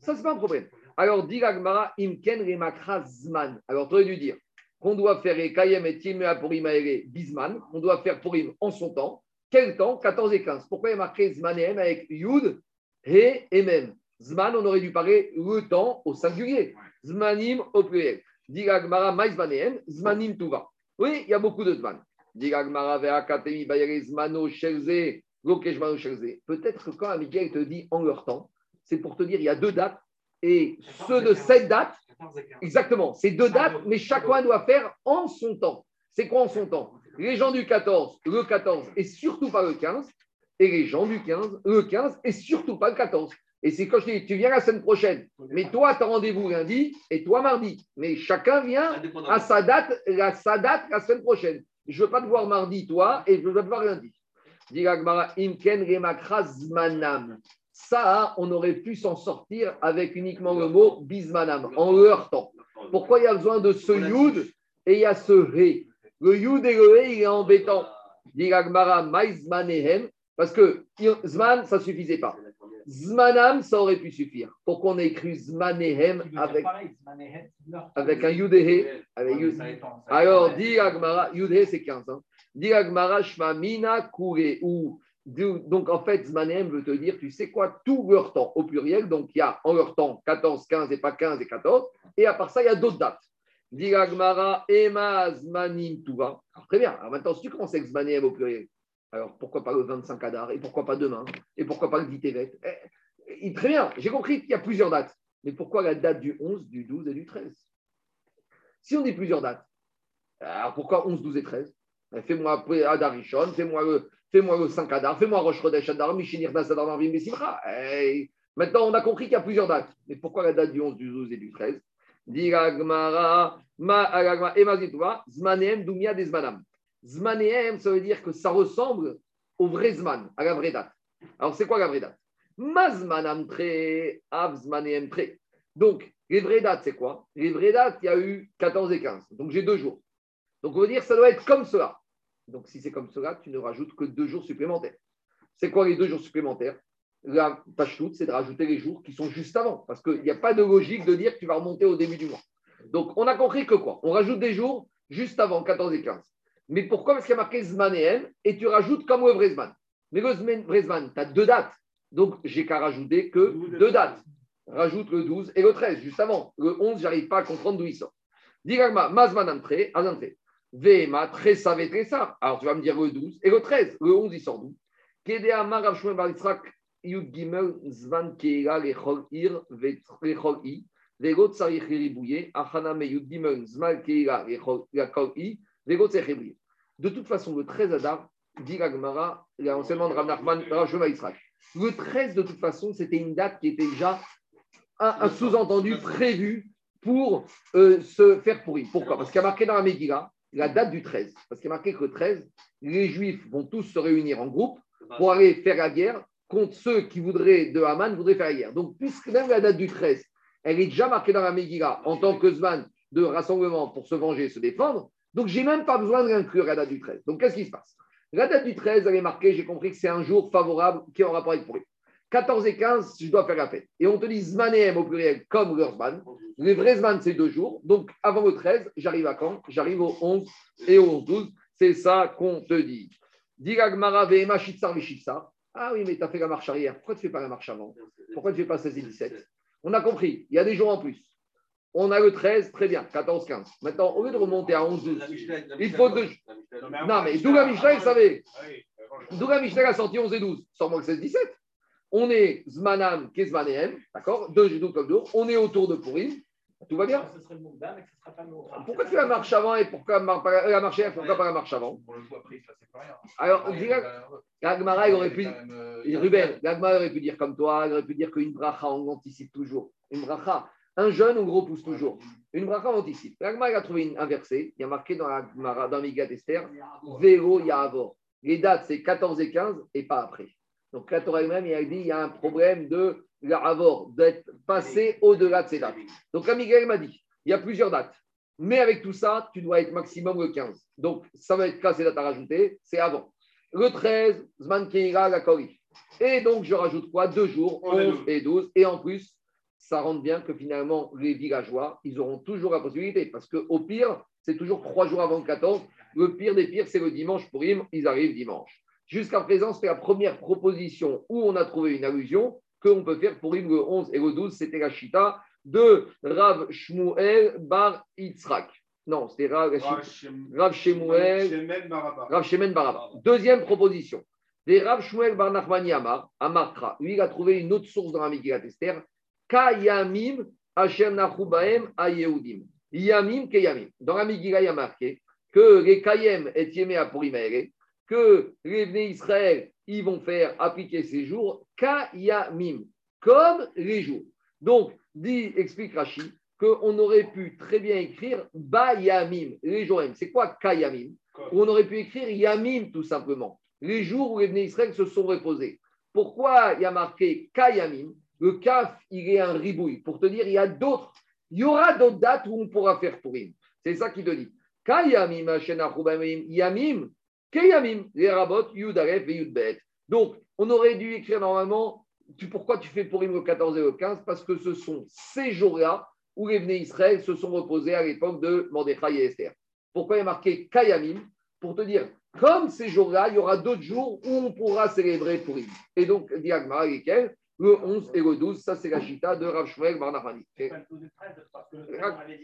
Ça, c'est pas un problème. Alors, dit imken zman. Alors, tu aurais dû dire, qu'on doit faire et Kayem et Timea pour Bisman, on doit faire en son temps. Quel temps? 14 et 15. Pourquoi il y a marqué Zmanem avec Yud, He et Mem? Zman, on aurait dû parler le temps au singulier. Zmanim au pluriel. Digagmara Maizmanem, Zmanim Tuva. Oui, il y a beaucoup de Zman. Digagmara Veakatemi Bayere Zmano Shelze, Lokeshmano Shelze. Peut-être que quand Miguel te dit en leur temps, c'est pour te dire il y a deux dates et ceux de cette date Exactement. C'est deux dates, mais chacun doit faire en son temps. C'est quoi en son temps? Les gens du 14, le 14 et surtout pas le 15. Et les gens du 15, le 15 et surtout pas le 14. Et c'est quand je dis, tu viens la semaine prochaine, mais toi, tu as rendez-vous lundi et toi mardi. Mais chacun vient à sa date, à sa date la semaine prochaine. Je ne veux pas te voir mardi, toi, et je veux te voir lundi. Ça, on aurait pu s'en sortir avec uniquement le mot bismanam, en temps. Pourquoi il y a besoin de ce yud et il y a ce ré? Le yud et le ré, il est embêtant. parce que zman, ça ne suffisait pas. Zmanam, ça aurait pu suffire. Pourquoi on a écrit Zmanehem avec, avec un Yudhe Alors, dit Agmara, Yudhe c'est 15. Hein. Dit Agmara, Shmamina Kure ou donc, en fait, Zmanem veut te dire, tu sais quoi, tout leur temps au pluriel. Donc, il y a en leur temps 14, 15 et pas 15 et 14. Et à part ça, il y a d'autres dates. Diragmara, Ema, Zmanim, tout va. très bien. Alors maintenant, si tu commences avec Zmanem au pluriel, alors pourquoi pas le 25 Adar Et pourquoi pas demain Et pourquoi pas le 10 Tevet? Eh, Très bien, j'ai compris qu'il y a plusieurs dates. Mais pourquoi la date du 11, du 12 et du 13 Si on dit plusieurs dates, Alors pourquoi 11, 12 et 13 Fais-moi Adarishon, fais-moi le, fais-moi le 5 Adar, fais-moi Rosh Chodesh Adar, Mishinir. Maintenant, on a compris qu'il y a plusieurs dates. Mais pourquoi la date du 11, du 12 et du 13 Diragmara, Ma Emazitova, Zmanem, Dumia des Zmanam. Zmanem, ça veut dire que ça ressemble au vrai Zman, à la vraie date. Alors, c'est quoi la vraie date? Mazmanam tre, Avzmanem tre. Donc, les vraies dates, c'est quoi? Les vraies dates, il y a eu 14 et 15. Donc, j'ai deux jours. Donc, on veut dire que ça doit être comme cela. Donc, si c'est comme cela, tu ne rajoutes que deux jours supplémentaires. C'est quoi les deux jours supplémentaires? La toute, c'est de rajouter les jours qui sont juste avant. Parce qu'il n'y a pas de logique de dire que tu vas remonter au début du mois. Donc, on a compris que quoi? On rajoute des jours juste avant 14 et 15. Mais pourquoi? Parce qu'il y a marqué Zman et et tu rajoutes comme le. Mais le vrai Zman, tu as deux dates. Donc, j'ai qu'à rajouter que deux dates. Rajoute le 12 et le 13, juste avant. Le 11, je n'arrive pas à comprendre d'où il sort. Digagma, Mazman entré, entré. Vema, très ça. Alors, tu vas me dire le 12 et le 13. Le 11, il sort d'où? Kedea Marav Shmuel Baritzrak, Yud Gimel, Zvan Keila, Lechol Ir, Lechol I, Vegot Sarich Ribouye, Achaname Yud Gimel, Zman Keila, Lechol I, Vegot Sarich Ribouye. De toute façon, le 13 Adar, dit l'enseignement de Rav Nachman, Rav Shmuel Le 13, de toute façon, c'était une date qui était déjà un, sous-entendu prévu pour euh, se faire pourrir. Pourquoi? Parce qu'il y a marqué dans la Megillah la date du 13. Parce qu'il y a marqué que le 13, les Juifs vont tous se réunir en groupe pour aller faire la guerre contre ceux qui voudraient, de Haman, voudraient faire la guerre. Donc, puisque même la date du 13, elle est déjà marquée dans la Megillah en tant que Zman de rassemblement pour se venger et se défendre, donc j'ai même pas besoin de l'inclure la date du 13. Donc, qu'est-ce qui se passe? La date du 13, elle est marquée, j'ai compris que c'est un jour favorable qui est en rapport avec pourri. 14 et 15, je dois faire la fête. Et on te dit Zmanem au pluriel comme leur Zman. Les vrais Zman, c'est deux jours. Donc, avant le 13, j'arrive à quand? J'arrive au 11 et au 12. C'est ça qu'on te dit. Ah oui, mais tu as fait la marche arrière. Pourquoi tu ne fais pas la marche avant? Pourquoi tu ne fais pas 16 et 17 On a compris. Il y a des jours en plus. On a le 13, très bien, 14, 15. Maintenant, au lieu de remonter à 11, 12, il faut deux. Non, mais d'où la Mishnah, il savait. D'où la Mishnah a sorti 11 et 12. Sors-moi le 16, 17 on est Zmanam, Kezmanem, d'accord Deux genoux comme deux. On est autour de Pourim. Tout va bien Pourquoi tu la marche avant et pourquoi la marche Pourquoi pas la marche avant? Alors, Gagmara, il aurait pu. Ruben, Gagmara aurait pu dire comme toi, il aurait pu dire qu'une bracha, on anticipe toujours. Une bracha, un jeune, on gros pousse toujours. Une bracha, on anticipe. Gagmara, a trouvé un verset, il y a marqué dans la dans Migat Esther, Véro Yahavor. Les dates, c'est 14 et 15 et pas après. Donc la Torah elle-même, il a dit il y a un problème de l'avor, d'être passé au-delà de ces dates. Donc comme Miguel m'a dit, il y a plusieurs dates. Mais avec tout ça, tu dois être maximum le 15. Donc ça va être cas, ces dates à rajouter, c'est avant. Le 13, Zman Keira, la Kori. Et donc je rajoute quoi? Deux jours, 11 et 12. Et en plus, ça rend bien que finalement, les villageois, ils auront toujours la possibilité. Parce qu'au pire, c'est toujours trois jours avant le 14. Le pire des pires, c'est le dimanche pour Im. Ils arrivent dimanche. Jusqu'à présent, c'était la première proposition où on a trouvé une allusion qu'on peut faire pour le 11 et le 12. C'était la chita de Rav Shmuel Bar Yitzhak. Non, c'était Rav, Rav Shmuel Rav Shemen Baraba. Deuxième proposition. Des Rav Shmuel Bar Nachmani Amar, Amartra. Lui, il a trouvé une autre source dans la Megillat Esther. Kayamim Hashem Nachubaem Ayehudim. Yamim Kayamim. Dans la Megillah, il y a marqué que les Kayem à Purimere que les Bnei Israël, ils vont faire appliquer ces jours kayamim, comme les jours. Donc, dit, explique Rachid, qu'on aurait pu très bien écrire bayamim, les jours C'est quoi kayamim? On aurait pu écrire yamim tout simplement, les jours où les Bnei Israël se sont reposés. Pourquoi il y a marqué kayamim? Le kaf, il est un ribouille. Pour te dire, il y a d'autres, il y aura d'autres dates où on pourra faire pourim. C'est ça qu'il te dit. Kayamim, yamim, Keyamim, les rabot, Yudalef et Yudbet. Donc, on aurait dû écrire normalement pourquoi tu fais pour le 14 et le 15 Parce que ce sont ces jours-là où les venus Israël se sont reposés à l'époque de Mordechai et Esther. Pourquoi il y a marqué Kayamim Pour te dire, comme ces jours-là, il y aura d'autres jours où on pourra célébrer Purim. Et donc, Diagma, lesquels le 11 et le 12, ça c'est la chita de Rav Shmuel Barnachani.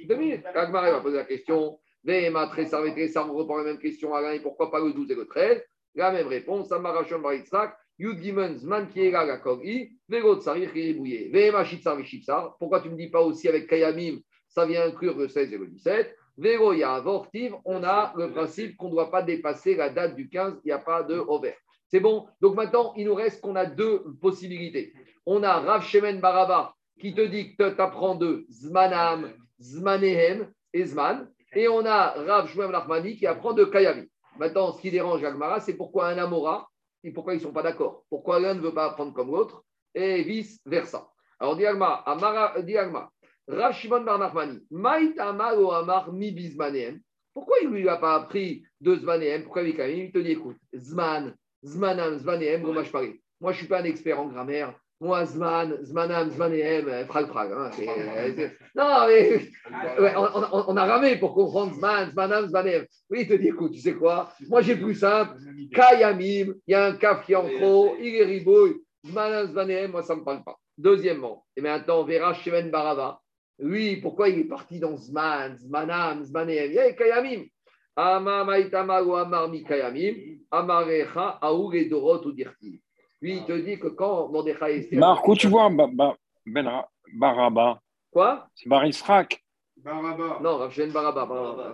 Deux minutes, va poser la question. Vema, très ça, on reprend la même question à et pourquoi pas le 12 et le 13 La même réponse, Samarashon Baritzak, Yud Gimon Zman Kiera Gakogi, Vegot Sarich Ribouye. Vema Shitsar Vishitsar. Pourquoi tu ne me dis pas aussi avec Kayamim, ça vient inclure le 16 et le 17 Veroya, Vortiv, on a le principe qu'on ne doit pas dépasser la date du 15, il n'y a pas de over. C'est bon? Donc maintenant, il nous reste qu'on a deux possibilités. On a Rav Shemen Baraba qui te dit que tu apprends de Zmanam, Zmanehem et Zman. Et on a Rav Shmuel Nachmani qui apprend de Kayami. Maintenant, ce qui dérange Agmara, c'est pourquoi un Amora et pourquoi ils ne sont pas d'accord. Pourquoi l'un ne veut pas apprendre comme l'autre et vice-versa. Alors, Diagma, Amara, Diagma, Rav Shimon Bar Nachmani, Maïtama o Amar mi bizmanehem. Pourquoi il ne lui a pas appris de Zmanehem? Pourquoi il te dit, écoute, Zman, Zmanam, Zmanehem, Moi, je ne suis pas un expert en grammaire. Moi, Zman, Zmanam, Zmanehem, euh, frag, frag. Hein, euh, non, mais on, on, a ramé pour comprendre Zman, Zmanam, Zmanehem. Oui, il te dit, écoute, tu sais quoi? Moi, j'ai plus simple. Kayamim, il y a un kaf qui est en trop, il est ribouille. Zmanam, Zmanehem, moi, ça ne me parle pas. Deuxièmement, et maintenant, on verra Shemen Barava. Oui, pourquoi il est parti dans Zman, Zmanam, Zmanehem Il y a Kayamim. Ama maitama ou amar mi Kayamim, amarecha aou et dorot ou dirti. Lui, il te dit que quand Mordechai Esther. Marc, où tu vois Ben Baraba Quoi? C'est Barisrak. Baraba. Non, Rav Baraba. Baraba.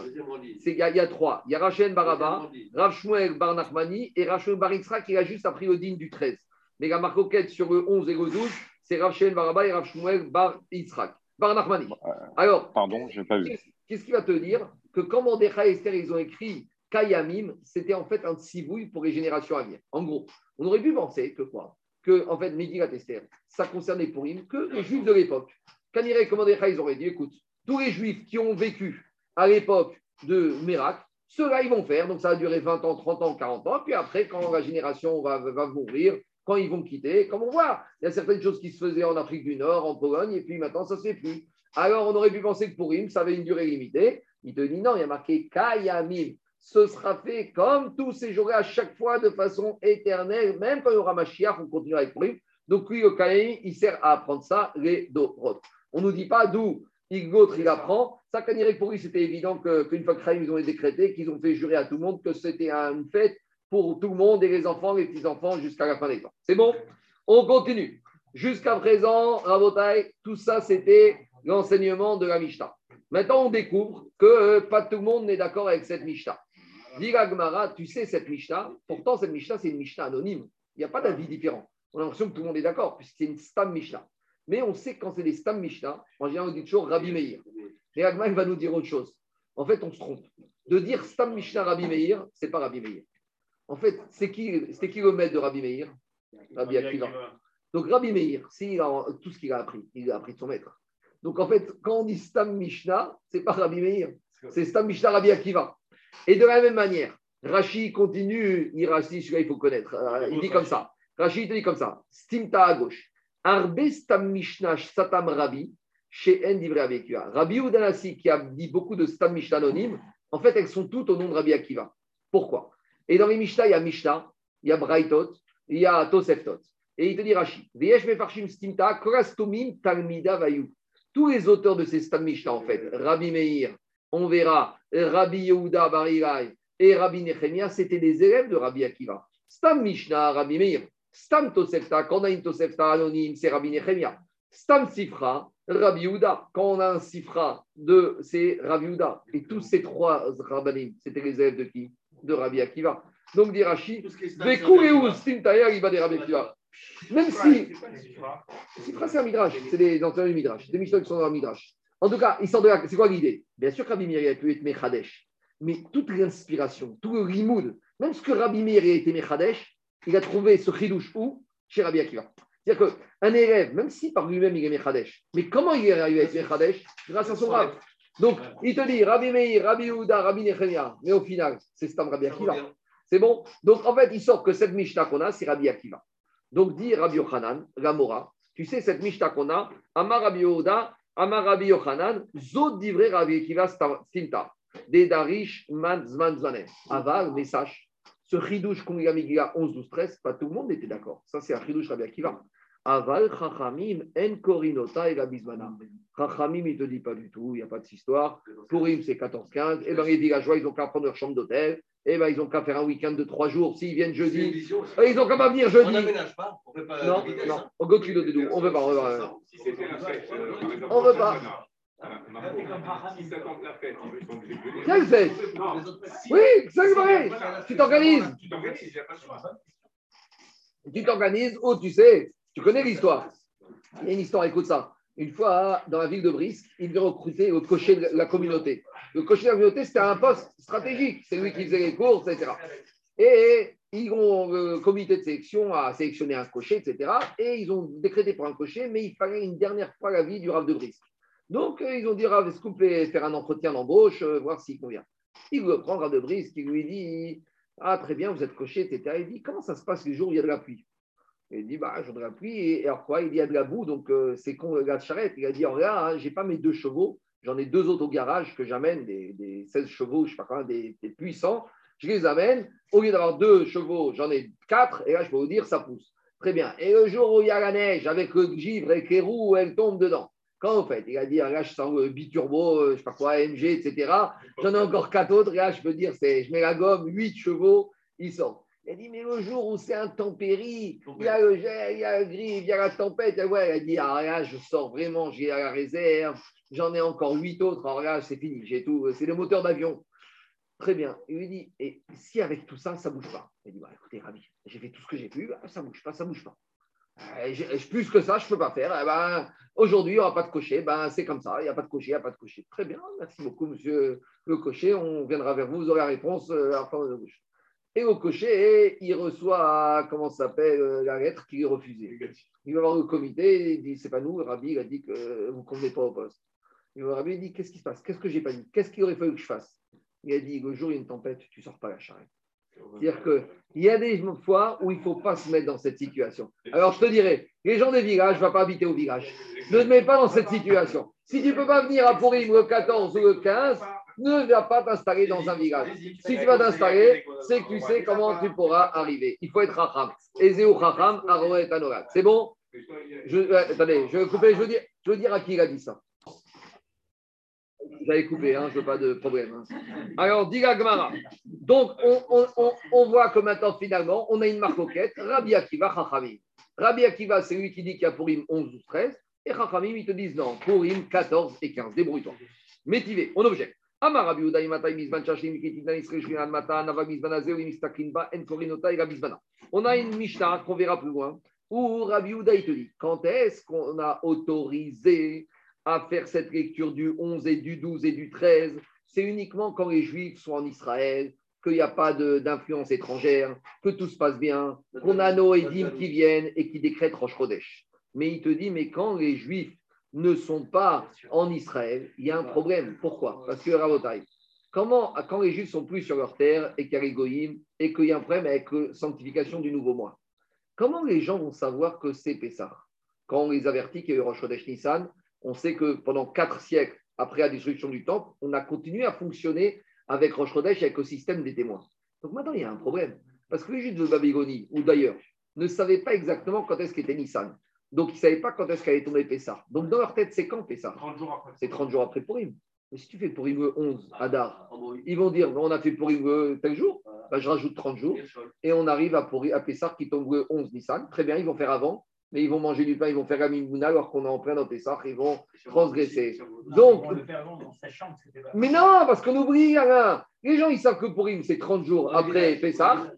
Il y, a trois. Il y a Rav Baraba, Rav Shmuel Bar Nachmani et Rav Shmuel Bar qui a juste appris le digne du 13. Mais la marcoquette sur le 11 et le 12, c'est Rav Baraba et Rav Shmuel Bar Yitzhak. Bar Nachmani. Alors. Pardon, je n'ai pas vu. Qu'est-ce qu'il va te dire Que quand Mordechai et Esther, ils ont écrit Kayamim, c'était en fait un tsivouille pour les générations à venir. En gros, on aurait pu penser que quoi Que, en fait, Megillat Esther, ça concernait pour lui que les juifs de l'époque. Quand il Mordechai, ils auraient dit écoute, tous les juifs qui ont vécu à l'époque de Mérac, ceux-là, ils vont faire. Donc, ça va durer 20 ans, 30 ans, 40 ans. Puis après, quand la génération va, mourir, quand ils vont quitter, comme on voit, il y a certaines choses qui se faisaient en Afrique du Nord, en Pologne, et puis maintenant, ça ne se plus. Alors, on aurait pu penser que pour Rim, ça avait une durée limitée. Il te dit non, il y a marqué Kayamim ce sera fait comme tous ces jours à chaque fois de façon éternelle, même quand il y aura Mashiach, on continuera avec lui. Donc lui, le Kaïm, il sert à apprendre ça, les Dorot. On ne nous dit pas d'où l'autre il apprend. Ça, quand pour lui, c'était évident qu'une fois que Kaïm, ils ont décrété, qu'ils ont fait jurer à tout le monde que c'était une fête pour tout le monde et les enfants, les petits-enfants, jusqu'à la fin des temps. C'est bon? On continue. Jusqu'à présent, Rabotai, tout ça, c'était l'enseignement de la Mishnah. Maintenant, on découvre que pas tout le monde n'est d'accord avec cette Mishnah. Dit tu sais cette Mishnah, pourtant cette Mishnah, c'est une Mishnah anonyme. Il n'y a pas d'avis différent. On a l'impression que tout le monde est d'accord, puisque c'est une Stam Mishnah. Mais on sait que quand c'est des Stam Mishnah, en général, on dit toujours Rabbi Meir. Et Agma, va nous dire autre chose. En fait, on se trompe. De dire Stam Mishnah Rabbi Meir, ce n'est pas Rabbi Meir. En fait, c'est qui, qui le maître de Rabbi Meir? Rabbi Akiva. Donc Rabbi Meir, c'est tout ce qu'il a appris, il a appris de son maître. Donc en fait, quand on dit Stam Mishnah, ce n'est pas Rabbi Meir, c'est Stam Mishnah Rabbi Akiva. Et de la même manière, Rashi continue, il celui-là il faut connaître. Euh, il dit comme ça. Rashi te dit comme ça. Stimta à gauche. Arbe stam mishnah satam rabbi chez Endivre Akiva. Rabbi Udanasi qui a dit beaucoup de stam mishnah anonymes, en fait elles sont toutes au nom de Rabbi Akiva. Pourquoi? Et dans les mishnah, il y a mishnah, il y a braitot, il y a toseftot. Et il te dit Rashi. Veyesh mefarshim stimta krastomim talmida vayu. Tous les auteurs de ces stam mishnah, en fait, Rabbi Meir, on verra Rabbi Yehuda Barirai et Rabbi Nechemia, c'était des élèves de Rabbi Akiva. Stam Mishnah, Rabbi Meir. Stam Tosefta, quand on a une Tosefta anonyme, c'est Rabbi Nechemia. Stam Sifra, Rabbi Yehuda. Quand on a un Sifra, de, c'est Rabbi Yehuda. Et tous ces trois rabbinim, c'était les élèves de qui? De Rabbi Akiva. Donc, dit Rashi, Vekureu Stim il va des Rabbi Akiva. Même si. Sifra, c'est un Midrash. C'est des enseignants du Midrash. Des Mishnah qui sont dans le Midrash. En tout cas, il sort de là. C'est quoi l'idée? Bien sûr que Rabbi Meir a pu être Mechadesh, mais toute l'inspiration, tout le rimoud, même ce que Rabbi Meir a été Mechadesh, il a trouvé ce chidouche où? Chez Rabbi Akiva. C'est-à-dire qu'un élève, même si par lui-même il est Mechadesh, mais comment il est arrivé à être Mechadesh Grâce à son Rav. Donc, il te dit Rabbi Meir, Rabbi Yehuda, Rabbi Nechemia, mais au final, c'est Stam Rabbi Akiva. C'est bon? Donc, en fait, il sort que cette Mishnah qu'on a, c'est Rabbi Akiva. Donc, dit Rabbi Yochanan, Gamora, tu sais, cette Mishnah qu'on a, Amar Rabbi Yehuda, Amar Rabbi Yochanan, Zod divrei Rabbi Akiva Stinta, Darish Man Zman Zmanem. Aval, mais sache, ce chidouche qu'on a mis 11, 12, 13, pas tout le monde était d'accord. Ça, c'est un chidouche Rabbi Akiva. Aval, Chachamim, En Korinota et la Bismana. Chachamim, il ne te dit pas du tout, il n'y a pas de histoire. Purim, c'est 14-15. Et dans les villageois, ils ont qu'à prendre leur chambre d'hôtel. Et ben, ils ont qu'à faire un week-end de trois jours. S'ils viennent jeudi, ils ont qu'à pas venir jeudi. On n'aménage pas. On ne peut pas. Non, non. On ne veut pas. On veut pas. On veut pas. Quelle fête Oui, c'est vrai. Tu t'organises. Tu t'organises. Oh, tu sais, tu connais l'histoire. Il y a une histoire, écoute ça. Une fois, dans la ville de Brice, il devait recruter le cocher de la communauté. Le cocher de la communauté, c'était un poste stratégique. C'est lui qui faisait les courses, etc. Et ils ont, le comité de sélection a sélectionné un cocher, etc. Et ils ont décrété pour un cocher, mais il fallait une dernière fois la vie du Rav de Brice. Donc, euh, ils ont dit, Rav, est-ce pouvez faire un entretien d'embauche, euh, voir s'il convient? Il veut prendre Rav de Brice, qui lui dit, ah, très bien, vous êtes cocher, etc. Il dit, comment ça se passe les jours où il y a de la pluie? Il dit, bah, la pluie, et, alors quoi Il y a de la boue, donc euh, c'est con le gars de charrette. Il a dit, regarde, hein, j'ai pas mes deux chevaux, j'en ai deux autres au garage que j'amène, des, 16 chevaux, je sais pas quoi, des, des puissants. Je les amène. Au lieu d'avoir deux chevaux, j'en ai quatre, et là, je peux vous dire, ça pousse. Très bien. Et le jour où il y a la neige, avec le givre et les roues, elle tombe dedans. Quand vous faites Il a dit, là, je sens le biturbo, euh, je sais pas quoi, AMG, etc. J'en ai encore quatre autres, et là, je peux dire, c'est, je mets la gomme, huit chevaux, ils sortent. A dit, mais le jour où c'est intempérie, il y a le gel, il y a le gris, il y a la tempête. Et ouais, a dit, ah là, je sors vraiment, j'ai la réserve, j'en ai encore huit autres, alors là, c'est fini, j'ai tout, c'est le moteur d'avion. Très bien. Il lui dit, et si avec tout ça, ça ne bouge pas? Il dit, bah, écoutez, Ravi, j'ai fait tout ce que j'ai pu, bah, ça ne bouge pas, ça ne bouge pas. Euh, plus que ça, je ne peux pas faire. Eh ben, Aujourd'hui, il n'y aura pas de cocher. Ben, c'est comme ça. Il n'y a pas de cocher, il n'y a pas de cocher. Très bien. Merci beaucoup, monsieur le cocher. On viendra vers vous. Vous aurez la réponse euh, à la fin de la bouche. Et au cocher, il reçoit, comment ça s'appelle, euh, la lettre qui est refusée. Il va voir le comité, il dit c'est pas nous, le rabbi il a dit que vous ne convenez pas au poste. Et le rabbi il dit qu'est-ce qui se passe? Qu'est-ce que j'ai pas dit? Qu'est-ce qu'il aurait fallu que je fasse? Il a dit le jour il y a une tempête, tu ne sors pas la charrette. C'est-à-dire qu'il y a des fois où il ne faut pas se mettre dans cette situation. Alors je te dirais, les gens des villages ne vont pas habiter au village. Ne te mets pas dans cette situation. Si tu ne peux pas venir à Pourim le 14 ou le 15, ne viens pas t'installer dans un village. Si tu vas t'installer, c'est que tu sais comment tu pourras arriver. Il faut être racham. Ezeu racham. C'est bon? Je, Attendez, je vais couper, je veux, dire, je veux dire à qui il a dit ça. J'avais coupé, hein, je veux pas de problème. Hein. Alors, dit Gmara. Donc, on, on, on, voit que maintenant, finalement, on a une marque quête. Rabbi Akiva, Chachamim. Rabbi Akiva, c'est lui qui dit qu'il y a Purim 11 ou 13. Et Chachamim, ils te disent non, Purim 14 et 15. Débrouille-toi. Métivé, on objecte. On a une Mishnah qu'on verra plus loin où Rabbi Uda te dit quand est-ce qu'on a autorisé à faire cette lecture du 11 et du 12 et du 13 C'est uniquement quand les Juifs sont en Israël, qu'il n'y a pas d'influence étrangère, que tout se passe bien, qu'on a nos Edim qui viennent et qui décrètent Rosh Chodesh. Mais il te dit mais quand les Juifs ne sont pas en Israël, il y a un problème. Pourquoi? Parce que Rabotai, comment, quand les Juifs sont plus sur leur terre et qu'il y a les et qu'il y a un problème avec la sanctification du nouveau mois, comment les gens vont savoir que c'est Pessah? Quand on les avertit qu'il y a eu Rosh Nissan, on sait que pendant quatre siècles après la destruction du temple, on a continué à fonctionner avec Rosh Chodesh, avec le système des témoins. Donc maintenant, il y a un problème. Parce que les Juifs de Babylonie, ou d'ailleurs, ne savaient pas exactement quand est-ce qu'était Nissan. Donc, ils ne savaient pas quand est-ce qu'allait tomber Pessah. Donc, dans leur tête, c'est quand Pessah? 30 jours après. C'est 30 jours après Purim. Mais si tu fais Purim le 11, Adar, ils vont dire on a fait Purim le tel jour, bah, je rajoute 30 jours, et on arrive à, Purim, à Pessah qui tombe le 11 Nissan. Très bien, ils vont faire avant, mais ils vont manger du pain, ils vont faire la mimouna alors qu'on est en plein dans Pessah, ils vont transgresser. Donc, mais non, parce qu'on oublie, Alain. Les gens, ils savent que Purim, c'est 30 jours après Pessah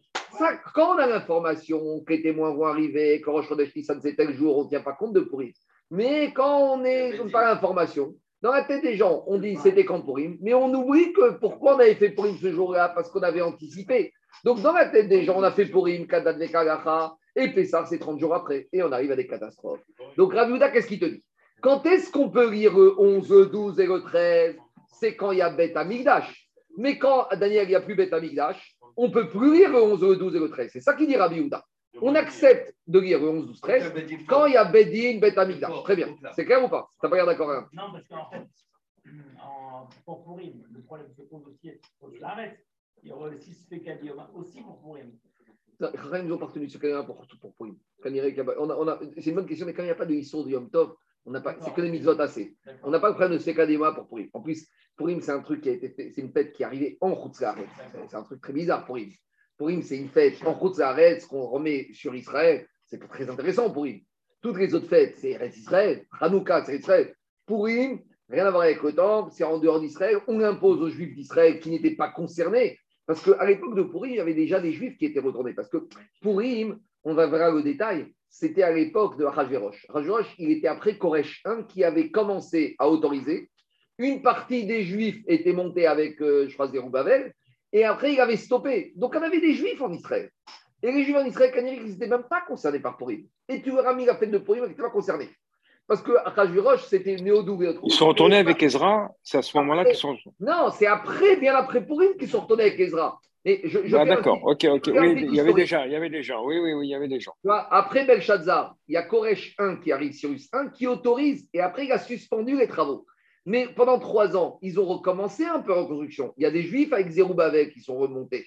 quand on a l'information que les témoins vont arriver, que Rosh Chodesh Nissan c'est tel jour, on ne tient pas compte de Purim. Mais quand on n'a pas l'information, dans la tête des gens, on dit c'était quand Purim, mais on oublie que pourquoi on avait fait Purim ce jour-là, parce qu'on avait anticipé. Donc dans la tête des gens, on a fait Purim, Kadat Vekagacha, et Pessah, c'est 30 jours après, et on arrive à des catastrophes. Donc Raviuda, qu'est-ce qu'il te dit? Quand est-ce qu'on peut lire le 11, le 12 et le 13 C'est quand il y a Beth Amigdash. Mais quand, Daniel, il n'y a plus Beth Amigdash, on ne peut plus lire le 11, le 12 et le 13. C'est ça qu'il dit Rabbi Houda. On accepte de lire le 11, 12, 13 quand il y a Bedin, Bet Amigdash. Très bien. C'est clair ou pas? Tu n'as pas l'air d'accord hein? Non, parce qu'en fait, en, pour Pourim, le problème se pose aussi au. Il y aura aussi ce Yom aussi pour Pourim. Rien nous ont partenu pour, pour Pourim. C'est une bonne question, mais quand il n'y a pas de Issur de Yom Tov, on n'a pas, c'est que des mitzvot assez. On n'a pas le problème de Sekadema pour Pourim. En plus, Pourim, c'est un truc qui a été c'est une fête qui est arrivée en Chutzlaret. C'est un truc très bizarre, Pourim. Pourim, c'est une fête en Chutzlaret, ce qu'on remet sur Israël. C'est très intéressant, Pourim. Toutes les autres fêtes, c'est Israël. Hanouka, c'est Israël. Pourim, Rien à voir avec le temple, c'est en dehors d'Israël. On impose aux juifs d'Israël qui n'étaient pas concernés. Parce qu'à l'époque de Purim, il y avait déjà des juifs qui étaient retournés. Parce que Purim, on va voir le détail, c'était à l'époque de Hachverosh. Hachverosh, il était après Koresh I qui avait commencé à autoriser. Une partie des juifs était montée avec, euh, je crois, Zerubbabel, et après il avait stoppé. Donc on avait des juifs en Israël. Et les juifs en Israël, ils n'étaient même pas concernés par Purim. Et tu verras mis la fête de Purim, ils n'étaient pas concernés. Parce que Hachverosh, c'était Néodou. Ils sont retournés avec Ezra, c'est à ce moment-là qu'ils sont. Non, c'est après, bien après Purim, qu'ils sont retournés avec Ezra. Ah, d'accord, ok, ok. Oui, il y avait déjà, il y avait des gens. Oui, oui, oui, il y avait des gens. Après Belshazzar, il y a Koresh 1 qui arrive, Cyrus 1 qui autorise, et après il a suspendu les travaux. Mais pendant trois ans, ils ont recommencé un peu en reconstruction. Il y a des juifs avec Zerubbabel qui sont remontés.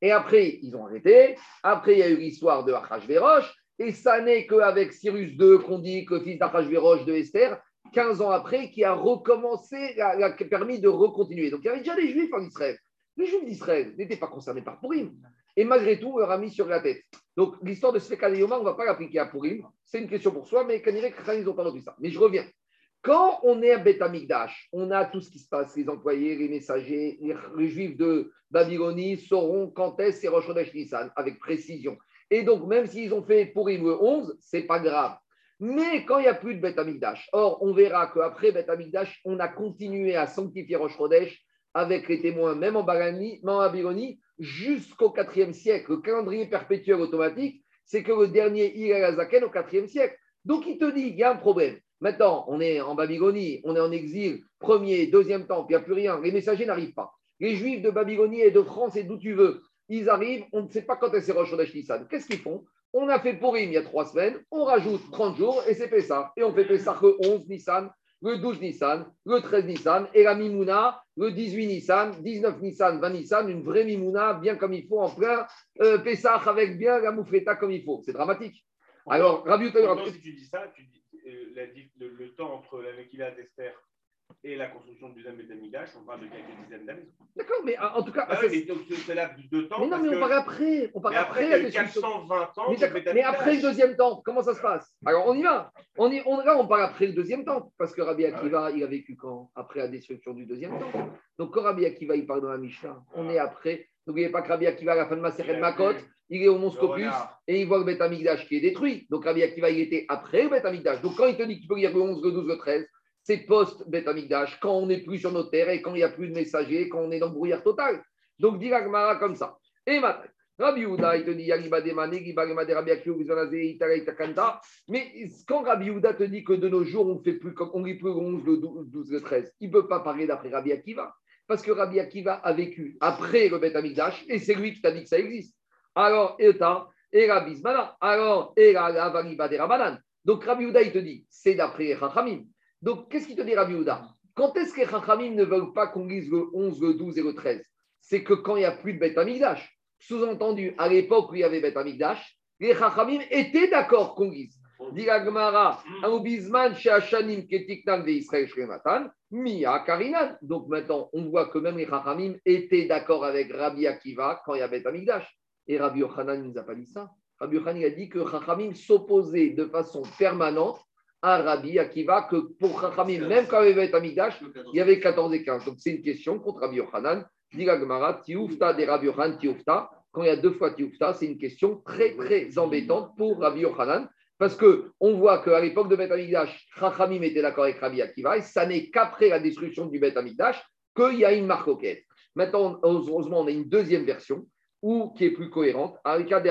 Et après, ils ont arrêté. Après, il y a eu l'histoire de Achashverosh. Et ça n'est qu'avec Cyrus II, qu'on dit que fils d'Achashverosh de Esther, 15 ans après, qui a recommencé, qui a permis de recontinuer. Donc il y avait déjà des juifs en Israël. Les juifs d'Israël n'étaient pas concernés par Purim. Et malgré tout, on leur a mis sur la tête. Donc l'histoire de Sveka Yoma, on ne va pas l'appliquer à Purim. C'est une question pour soi, mais Kanirek ils n'ont pas retenu ça. Mais je reviens. Quand on est à Beth on a tout ce qui se passe, les employés, les messagers, les, juifs de Babylonie sauront quand est-ce Rosh Nissan, avec précision. Et donc, même s'ils ont fait Purim le 11, c'est pas grave. Mais quand il n'y a plus de Beth or, on verra qu'après Beth on a continué à sanctifier Rosh Chodesh avec les témoins, même en Babylonie, jusqu'au 4e siècle. Le calendrier perpétuel automatique, c'est que le dernier Il Zaken au 4e siècle. Donc, il te dit, il y a un problème. Maintenant, on est en Babylonie, on est en exil, premier, deuxième temps, il n'y a plus rien. Les messagers n'arrivent pas. Les juifs de Babylonie et de France et d'où tu veux, ils arrivent, on ne sait pas quand est Rosh Nissan. Qu'est-ce qu'ils font? On a fait Purim il y a trois semaines, on rajoute 30 jours et c'est Pessah. Et on fait Pessah le 11 Nissan, le 12 Nissan, le 13 Nissan et la Mimouna le 18 Nissan, 19 Nissan, 20 Nissan, une vraie Mimouna bien comme il faut en plein euh, Pessah avec bien la moufleta comme il faut. C'est dramatique. Alors, Rabbi Si tu dis ça, tu dis euh, le, temps entre la Mekila d'Esther et la construction du deuxième Betamidash, on parle de quelques dizaines d'années. D'accord, mais en tout cas. Ah oui, mais c'est là de temps. Mais non, mais on parle après. On parle après, après 420 ans. Mais, mais, après le deuxième temps, comment ça se passe? Alors on y va. On y, on, là, on parle après le deuxième temps, parce que Rabbi Akiva, ah il a vécu quand? Après la destruction du deuxième temps. Donc quand Rabbi Akiva, il parle dans la Mishnah, on est après. N'oubliez pas que Rabbi Akiva, à la fin de Maseret Makot, il est au Mont Scopus et il voit le Beth qui est détruit. Donc Rabbi Akiva, il était après le Beth. Donc quand il te dit qu'il peut lire le 11, le 12, le 13, c'est post-Beth Amikdash, quand on n'est plus sur nos terres et quand il n'y a plus de messagers, quand on est dans brouillard total. Donc dit Gmara comme ça. Et maintenant, Rabbi Houda, il te dit Mais quand Rabbi Houda te dit que de nos jours, on ne fait plus comme on lit plus le 11, le 12, le 13, il ne peut pas parler d'après Rabbi Akiva. Parce que Rabbi Akiva a vécu après le Amikdash et c'est lui qui t'a dit que ça existe. Alors, Eta, et Rabbi Zmana. Alors, et la Variba des Rabanan. Donc Rabbi Houda, il te dit, c'est d'après Chachamim. Donc, qu'est-ce qu'il te dit, Rabbi Houda? Quand est-ce que les Chachamim ne veulent pas qu'on lise le 11, le 12 et le 13 C'est que quand il n'y a plus de Beth Amikdash. Sous-entendu, à l'époque où il y avait Beth Amikdash, les Chachamim étaient d'accord qu'on lise. Dit Gemara, Aubizman, Sheachanim, Ketiknan, Israël, Shrematan, Mia, Karinan. Donc maintenant, on voit que même les Chachamim étaient d'accord avec Rabbi Akiva quand il y avait Amikdash. Et Rabbi Yochanan ne nous a pas dit ça. Rabbi Yochanan a dit que Chachamim s'opposait de façon permanente à Rabbi Akiva, que pour Chachamim, même quand il y avait Amikdash, il y avait 14 et 15. Donc c'est une question contre Rabbi Yochanan. Tioufta des Rabbi Yochanan, Tioufta. Quand il y a deux fois Tioufta, c'est une question très très embêtante pour Rabbi Yochanan. Parce qu'on voit qu'à l'époque de Beth Amikdash, Chachamim était d'accord avec Rabbi Akiva, et ça n'est qu'après la destruction du Beth Amikdash qu'il y a une marque quête. Maintenant, heureusement, on a une deuxième version, ou qui est plus cohérente. Arika de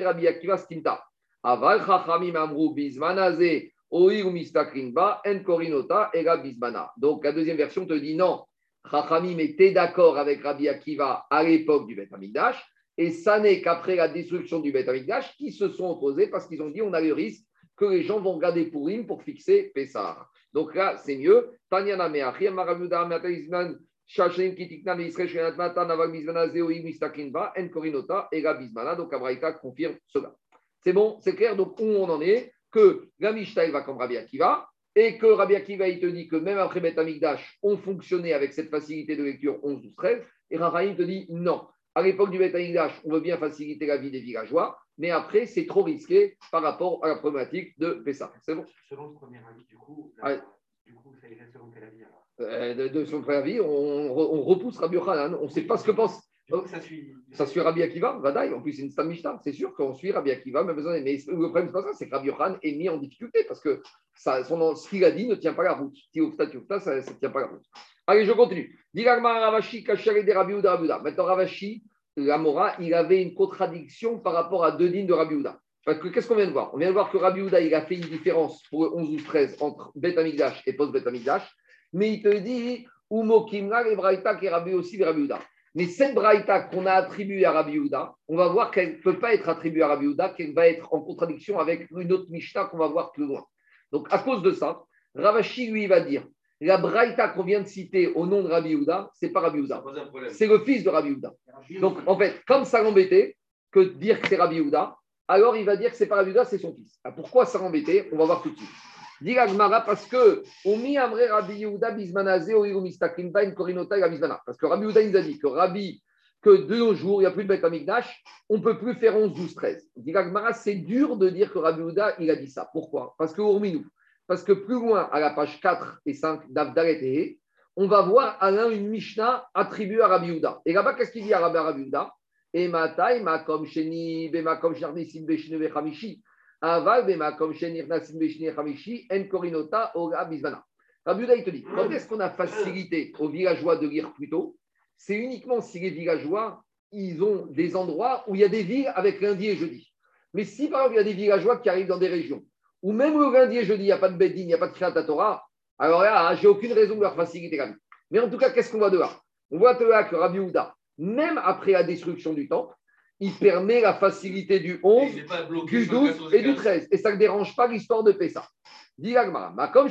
Rabbi Akiva Stinta. Aval Chachamim Amrou Bizmanaze, Oir Mistakrinba, En Korinota, Ega Bizmana. Donc la deuxième version te dit non. Chachamim était d'accord avec Rabbi Akiva à l'époque du Beth Amikdash. Et ça n'est qu'après la destruction du Beth Amikdash qu'ils se sont opposés parce qu'ils ont dit on a le risque que les gens vont regarder Pourim pour fixer Pessah. Donc là, c'est mieux. Tanyana Meachir, Maravuda, Mataizman, Shashim Kitikna, Israël, Shenatmata, Navag Bizmana, Zeoï, Mistakinba, En Korinota, Ega Bizmana. Donc Abraïta confirme cela. C'est bon, c'est clair. Donc où on en est Que la Mishnah, va comme Rabbi Akiva, et que Rabbi Akiva, il te dit que même après Beth Amikdash, on fonctionnait avec cette facilité de lecture 11, 12, 13, et Rahim te dit non à l'époque du Beth on veut bien faciliter la vie des villageois, mais après, c'est trop risqué par rapport à la problématique de Pessah. C'est bon Selon le premier avis, du coup, Du coup, ça irait selon quel avis alors? Euh, de, de son préavis, on, on repousse Rabbi Yochanan. On ne sait pas ce que pense. Coup, ça suit. Ça suit Rabbi Akiva, Vadaï. En plus, c'est une Stam Mishnah. C'est sûr qu'on suit Rabbi Akiva, mais, le problème, c'est pas ça, c'est que Rabbi Yochanan est mis en difficulté parce que ça, son, ce qu'il a dit ne tient pas la route. Tiofta, Tiofta, ça ne tient pas la route. Allez, je continue. Ravashi, Rabbi. Maintenant, Ravashi, la Mora, il avait une contradiction par rapport à deux lignes de Rabbi Uda. Parce que qu'est-ce qu'on vient de voir? On vient de voir que Rabbi Uda, il a fait une différence pour le 11 ou 13 entre Bet Amigdash et post-Bet Amigdash. Mais il te dit, Umo Kimra, et Braïta, qui Rabbi aussi, Rabbi Uda. Mais cette Braïta qu'on a attribuée à Rabbi Uda, on va voir qu'elle ne peut pas être attribuée à Rabbi Uda, qu'elle va être en contradiction avec une autre Mishnah qu'on va voir plus loin. Donc, à cause de ça, Ravashi, lui, va dire la Braïta qu'on vient de citer au nom de Rabbi Uda, c'est pas Rabbi Uda. C'est le fils de Rabbi Uda. Donc, en fait, comme ça l'embêtait que de dire que c'est Rabbi Uda, alors il va dire que c'est pas Rabbi Uda, c'est son fils. Alors, pourquoi ça l'embêtait? On va voir tout de suite. Dit parce que Omi Amre Rabbi Yehuda Bismanaze Oirumistakim Bain Korinota et Bismana. Parce que Rabbi Yehuda nous a dit que Rabbi, que de nos jours, il n'y a plus de Beth Amikdash, on ne peut plus faire 11, 12, 13. Dit c'est dur de dire que Rabbi Yehuda, il a dit ça. Pourquoi Parce que nous parce que plus loin, à la page 4 et 5 d'Avdaret on va voir Alain une Mishnah attribuée à Rabbi Yehuda. Et là-bas, qu'est-ce qu'il dit à Rabbi Yehuda Et Matai, Makom Sheni, Bemakom Sharnisim Beshne Bechamishi. Aval Bemakom Sheni Nasim Beshne Chamishi, En Korinota, Ora Bisvana. Rabbi il te dit quand est-ce qu'on a facilité aux villageois de lire plus tôt? C'est uniquement si les villageois, ils ont des endroits où il y a des villes avec lundi et jeudi. Mais si par exemple, il y a des villageois qui arrivent dans des régions ou même le lundi et jeudi, il n'y a pas de Bedin, il n'y a pas de Kriyat Torah, alors là, j'ai aucune raison de leur faciliter la vie. Mais en tout cas, qu'est-ce qu'on voit de là? On voit de là que Rabbi Houda, même après la destruction du temple, il permet la facilité du 11, du 12 et du 13. Et ça ne dérange pas l'histoire de Pessah. Dit Makom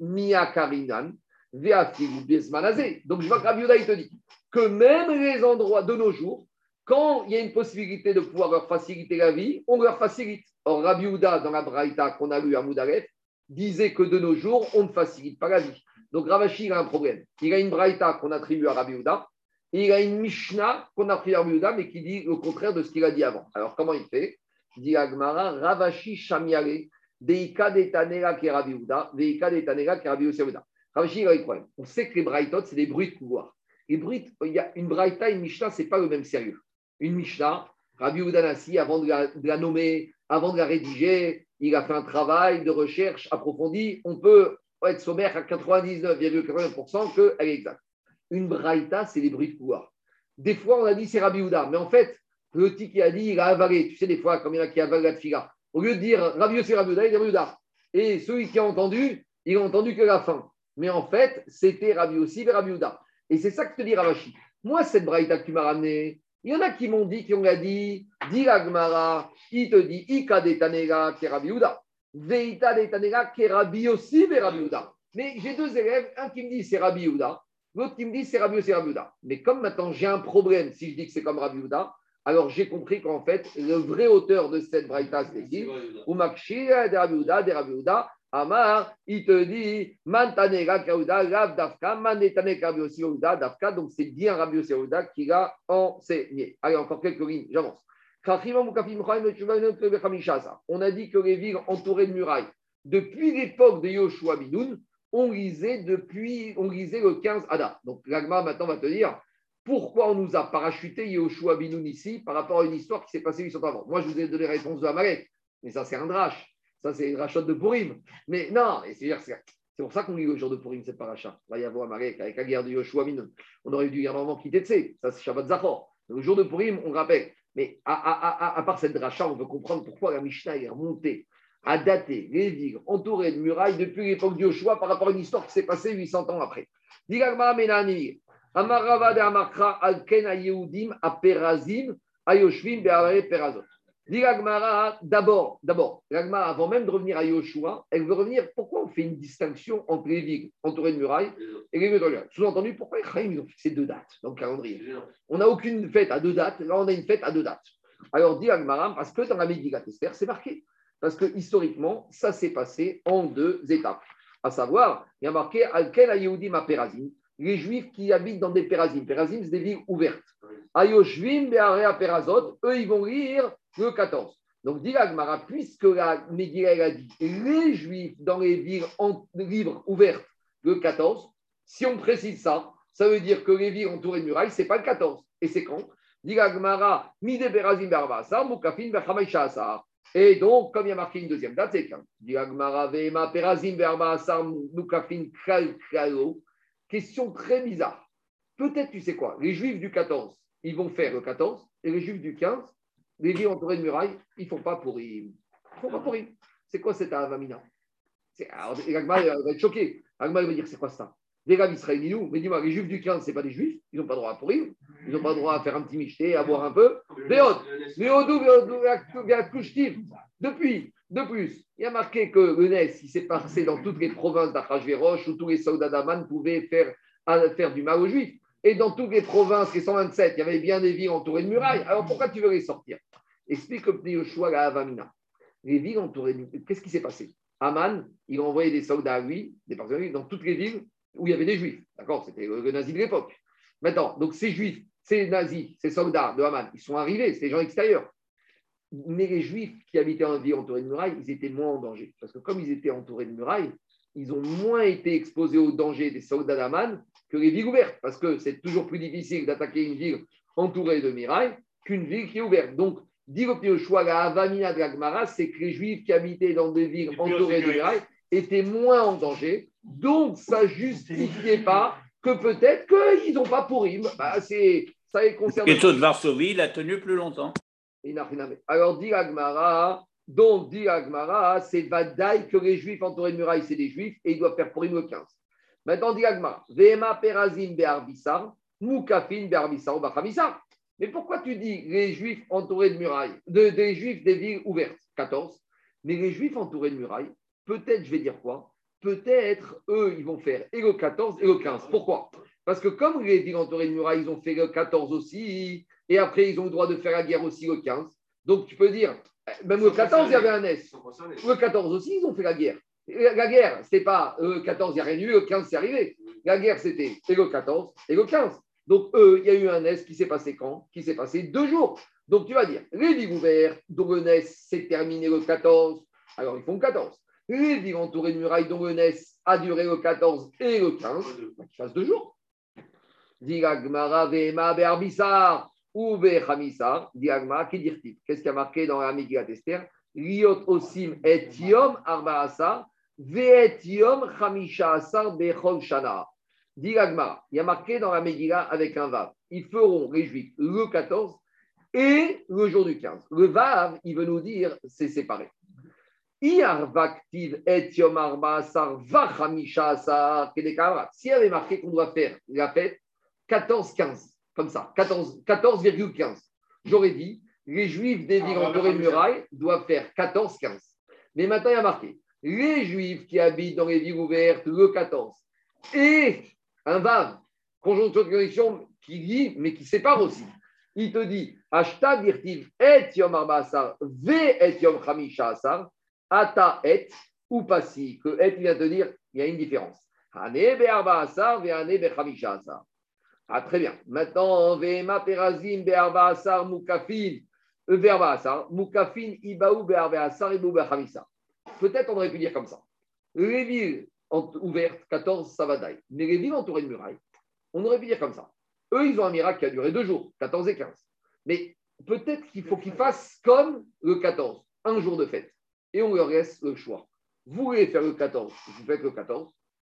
Mia Karinan, Donc je vois que Rabbi il te dit que même les endroits de nos jours, quand il y a une possibilité de pouvoir leur faciliter la vie, on leur facilite. Or, Rabbi dans la Braïta qu'on a lu à Moudaret, disait que de nos jours, on ne facilite pas la vie. Donc, Ravashi, il a un problème. Il a une Braïta qu'on attribue à Rabbi il a une Mishnah qu'on attribue à Rabbi Houda, mais qui dit le contraire de ce qu'il a dit avant. Alors, comment il fait? Dit Agmara, Ravashi Shamiare, Deika de Tanera qui est Rabbi Houda, Deika de Tanera qui est Rabbi Houda. Ravashi, il a problème. On sait que les Braïtot, c'est des bruits de pouvoir. Les bruits, il y a une Braïta et une Mishnah, ce n'est pas le même sérieux. Une Mishnah, Rabbi Houdanassi, avant de la, nommer, avant de la rédiger, il a fait un travail de recherche approfondi. On peut être sommaire à 99,99% qu'elle est exacte. Une braïta, c'est les bruits de pouvoir. Des fois, on a dit c'est Rabbi Houda, mais en fait, le type qui a dit, il a avalé. Tu sais, des fois, comme il y en a qui avalent la tfila. Au lieu de dire Rabbi c'est Rabbi Houda, il dit Rabbi Houda. Et celui qui a entendu, il a entendu que la fin. Mais en fait, c'était Rabbi aussi, mais Rabbi Houda. Et c'est ça que te dis, Ravashi. Moi, cette braïta que tu m'as ramenée, il y en a qui m'ont dit, qui ont dit, dit Agmara, il te dit, Ika de Tanega Kerabiuda, Veita de Tanega Kerabi aussi Verabiuda. Mais j'ai deux élèves, un qui me dit c'est Rabbi Yehuda, l'autre qui me dit c'est Rabbi Rabbi Mais comme maintenant j'ai un problème si je dis que c'est comme Rabbi Yehuda, alors j'ai compris qu'en fait, le vrai auteur de cette braïta, c'est qui? Umakshi de Rabbi Yehuda, de Rabbi Yehuda, Amar, il te dit, Mantanega Kauda, Rav Dafka, Manetane aussi Dafka, donc c'est bien Rabbi Yehuda qui l'a enseigné. Allez, encore quelques lignes, j'avance. On a dit que les villes entourées de murailles, depuis l'époque de Yoshua Binoun, on lisait depuis, on lisait le 15 Ada. Donc l'agma maintenant va te dire pourquoi on nous a parachuté Yoshua Binoun ici par rapport à une histoire qui s'est passée 800 ans avant. Moi, je vous ai donné la réponse de Amalek, mais ça c'est un drache. Ça, c'est une rachat de Purim. Mais non, c'est pour ça qu'on lit le jour de Purim, rachat. Il va y avoir avec la guerre de Yoshua Min. On aurait dû normalement quitter de Ça, c'est Shabbat Zachor. Le jour de Purim, on rappelle. Mais à, part cette rachat, on veut comprendre pourquoi la Mishnah est remontée à dater les villes entourées de murailles depuis l'époque de Yoshua par rapport à une histoire qui s'est passée 800 ans après. D'abord, d'abord, avant même de revenir à Yoshua, elle veut revenir. Pourquoi on fait une distinction entre les villes entourées de murailles et les villes Sous-entendu, pourquoi les Chaim, ils ont fixé deux dates dans le calendrier? On n'a aucune fête à deux dates, là on a une fête à deux dates. Alors dit Agmara, parce que dans la Médigat Esther, c'est marqué. Parce que historiquement, ça s'est passé en deux étapes. À savoir, il y a marqué Alken Ayehudim Perazim, les Juifs qui habitent dans des Perazim. Perazim, c'est des villes ouvertes. Ayoshvim Bearea Perazot, eux, ils vont lire le 14. Donc, dit Agmara, puisque la Megillah a dit les Juifs dans les villes libres, ouvertes, le 14, si on précise ça, ça veut dire que les villes entourées de murailles, ce n'est pas le 14. Et c'est quand? Dit Agmara, Mide Berazim Bervasa, Mukafin Berhamay Et donc, comme il y a marqué une deuxième date, c'est quand Question très bizarre. Peut-être, tu sais quoi, les Juifs du 14, ils vont faire le 14, et les Juifs du 15, les villes entourées de murailles, ils ne font pas pour Ils font pas pour C'est quoi cette Avamina? Alors, Agma va être choqué. Agma va dire c'est quoi ça? Les gars nous mais dis-moi, les Juifs du 15, ce n'est pas des Juifs, ils n'ont pas droit à pourrir, ils n'ont pas droit à faire un petit micheté, à boire un peu. Depuis, de plus, il y a marqué que le NES, il s'est passé dans toutes les provinces d'Achashverosh où tous les soldats d'Aman pouvaient faire, faire du mal aux Juifs. Et dans toutes les provinces, les 127, il y avait bien des villes entourées de murailles. Alors pourquoi tu veux les sortir? Explique le Yoshua la Avamina. Les villes entourées de. Qu'est-ce qui s'est passé? Aman, il a envoyé des soldats à lui, des personnes dans toutes les villes où il y avait des juifs. D'accord C'était le nazi de l'époque. Maintenant, donc ces juifs, ces nazis, ces soldats de Haman, ils sont arrivés, c'est des gens extérieurs. Mais les juifs qui habitaient en ville entourée de murailles, ils étaient moins en danger. Parce que comme ils étaient entourés de murailles, ils ont moins été exposés au danger des soldats d'Aman que les villes ouvertes, parce que c'est toujours plus difficile d'attaquer une ville entourée de murailles qu'une ville qui est ouverte. Donc, dit le choix, la Avamina de la c'est que les Juifs qui habitaient dans des villes entourées de murailles étaient moins en danger. Donc, ça ne justifiait pas que peut-être qu'ils n'ont pas pourri. Bah, ça les concerne. Le de Varsovie, il a tenu plus longtemps. Alors, dit Agmara, donc dit Agmara, c'est Vadaï que les Juifs entourés de murailles, c'est des Juifs et ils doivent faire pourri le 15. Maintenant, dit Agma, Vema Perazim Be'arbissar, Moukafin Be'arbissar Bachamissar. Mais pourquoi tu dis les Juifs entourés de murailles, de, des Juifs des villes ouvertes 14. Mais les Juifs entourés de murailles, peut-être, je vais dire quoi? Peut-être, eux, ils vont faire et le 14 et le 15. Pourquoi? Parce que comme les entourées de murailles, ils ont fait le 14 aussi, et après, ils ont le droit de faire la guerre aussi le 15. Donc, tu peux dire, même le 14, il y avait un S. Le 14 aussi, ils ont fait la guerre. La guerre, ce n'est pas le 14, il n'y a rien eu, le 15, c'est arrivé. La guerre, c'était et le 14 et le 15. Donc, eux, il y a eu un S qui s'est passé quand? Qui s'est passé deux jours. Donc, tu vas dire, les villes ouvertes, dont le NES s'est terminé le 14, alors ils font 14. Les villes entourées de murailles, dont NES a duré le 14 et le 15, bah, qu'ils fassent deux jours. Diragmara vema ou bechamissar. Diragmara, qui Qu'est-ce qui a marqué dans la Megillat Esther Liot osim et yom arbaasa Ve'etiom chamisha asar bechol shana. Dit il y a marqué dans la Megillah avec un Vav. Ils feront les Juifs le 14 et le jour du 15. Le Vav, il veut nous dire, c'est séparé. S'il y avait marqué qu'on doit faire la fête 14-15, comme ça, 14,15, 14, j'aurais dit, les Juifs des villes entourées de murailles doivent faire 14-15. Mais maintenant, il y a marqué les Juifs qui habitent dans les villes ouvertes le 14 et un Vav, conjonction de connexion qui dit, mais qui sépare aussi. Il te dit, Ashta dirtiv et yom ve et yom chamisha ata et ou passi. Que et vient te dire, il y a une différence. Ah, très bien. Maintenant, ma perazim be arbasar mukafin. Ve arbasar, mukafin ibaou be arbasar ibou be chamisha. Peut-être on aurait pu dire comme ça. Les villes ouvertes, 14, ça va d'ailleurs. Mais les villes entourées de murailles, on aurait pu dire comme ça. Eux, ils ont un miracle qui a duré deux jours, 14 et 15. Mais peut-être qu'il faut qu'ils fassent comme le 14, un jour de fête. Et on leur laisse le choix. Vous voulez faire le 14, vous faites le 14.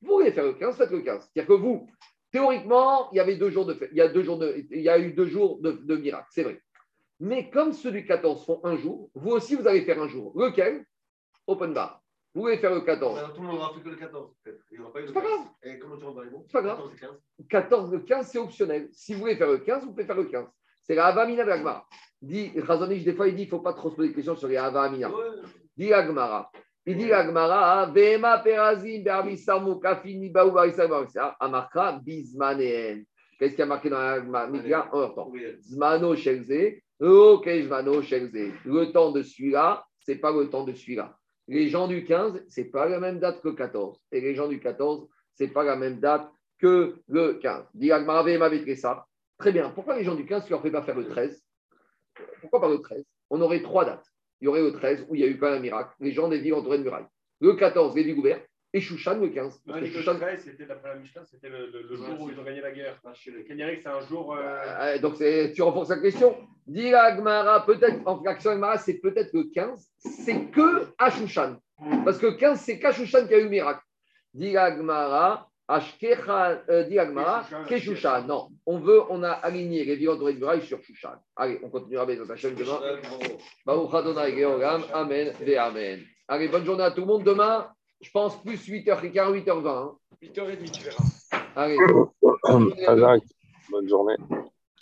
Vous voulez faire le 15, faites le 15. C'est-à-dire que vous, théoriquement, il y avait deux jours de fête. Il y a, deux jours de, il y a eu deux jours de, de miracle, c'est vrai. Mais comme ceux du 14 font un jour, vous aussi, vous allez faire un jour. Lequel? Open bar. Vous voulez faire le 14. tout le monde n'aura fait que le 14. C'est pas grave. Et comment tu C'est pas grave. 14 et 15. 14, le 15, c'est optionnel. Si vous voulez faire le 15, vous pouvez faire le 15. C'est la Avamina de. Dit, Razonich, des fois, il dit il ne faut pas trop se poser des questions sur les Avamina. Ouais. Dit Agmara. Il dit Agmara, Vema perazim be'amisar mukafini ba'u ba'isar ba'isar, amarka bizmaneen. Qu'est-ce qui a marqué dans la En temps. Zmano shelze, ok, zmano shelze. Le temps de celui-là, ce n'est pas le temps de celui-là. Les gens du 15, ce n'est pas la même date que le 14. Et les gens du 14, ce n'est pas la même date que le 15. ça. Très bien. Pourquoi les gens du 15, tu ne leur fais pas faire le 13 Pourquoi pas le 13 On aurait trois dates. Il y aurait le 13 où il y a eu même un miracle. Les gens des villes entourées de murailles. Le 14, les villes ouvertes. Et Shushan le 15. Non, le 13, c'était d'après la Mishnah, c'était le, le, le, jour où ils ont gagné la guerre. Kenyarik, c'est un jour. Euh... donc tu renforces la question. Dis Agmara, peut-être, en fraction Agmara, c'est peut-être le 15, c'est que à Shushan. Parce que 15, c'est qu'à Shushan qu'il y a eu le miracle. Dis Agmara, Keshushan. Non, on veut, on a aligné les vivants de sur Shushan. Allez, on continuera avec notre Hachem demain. Amen, Amen. Allez, bonne journée à tout le monde. Demain, je pense plus 8h15, 8h20. 8h30, tu verras. Allez. Bonne journée.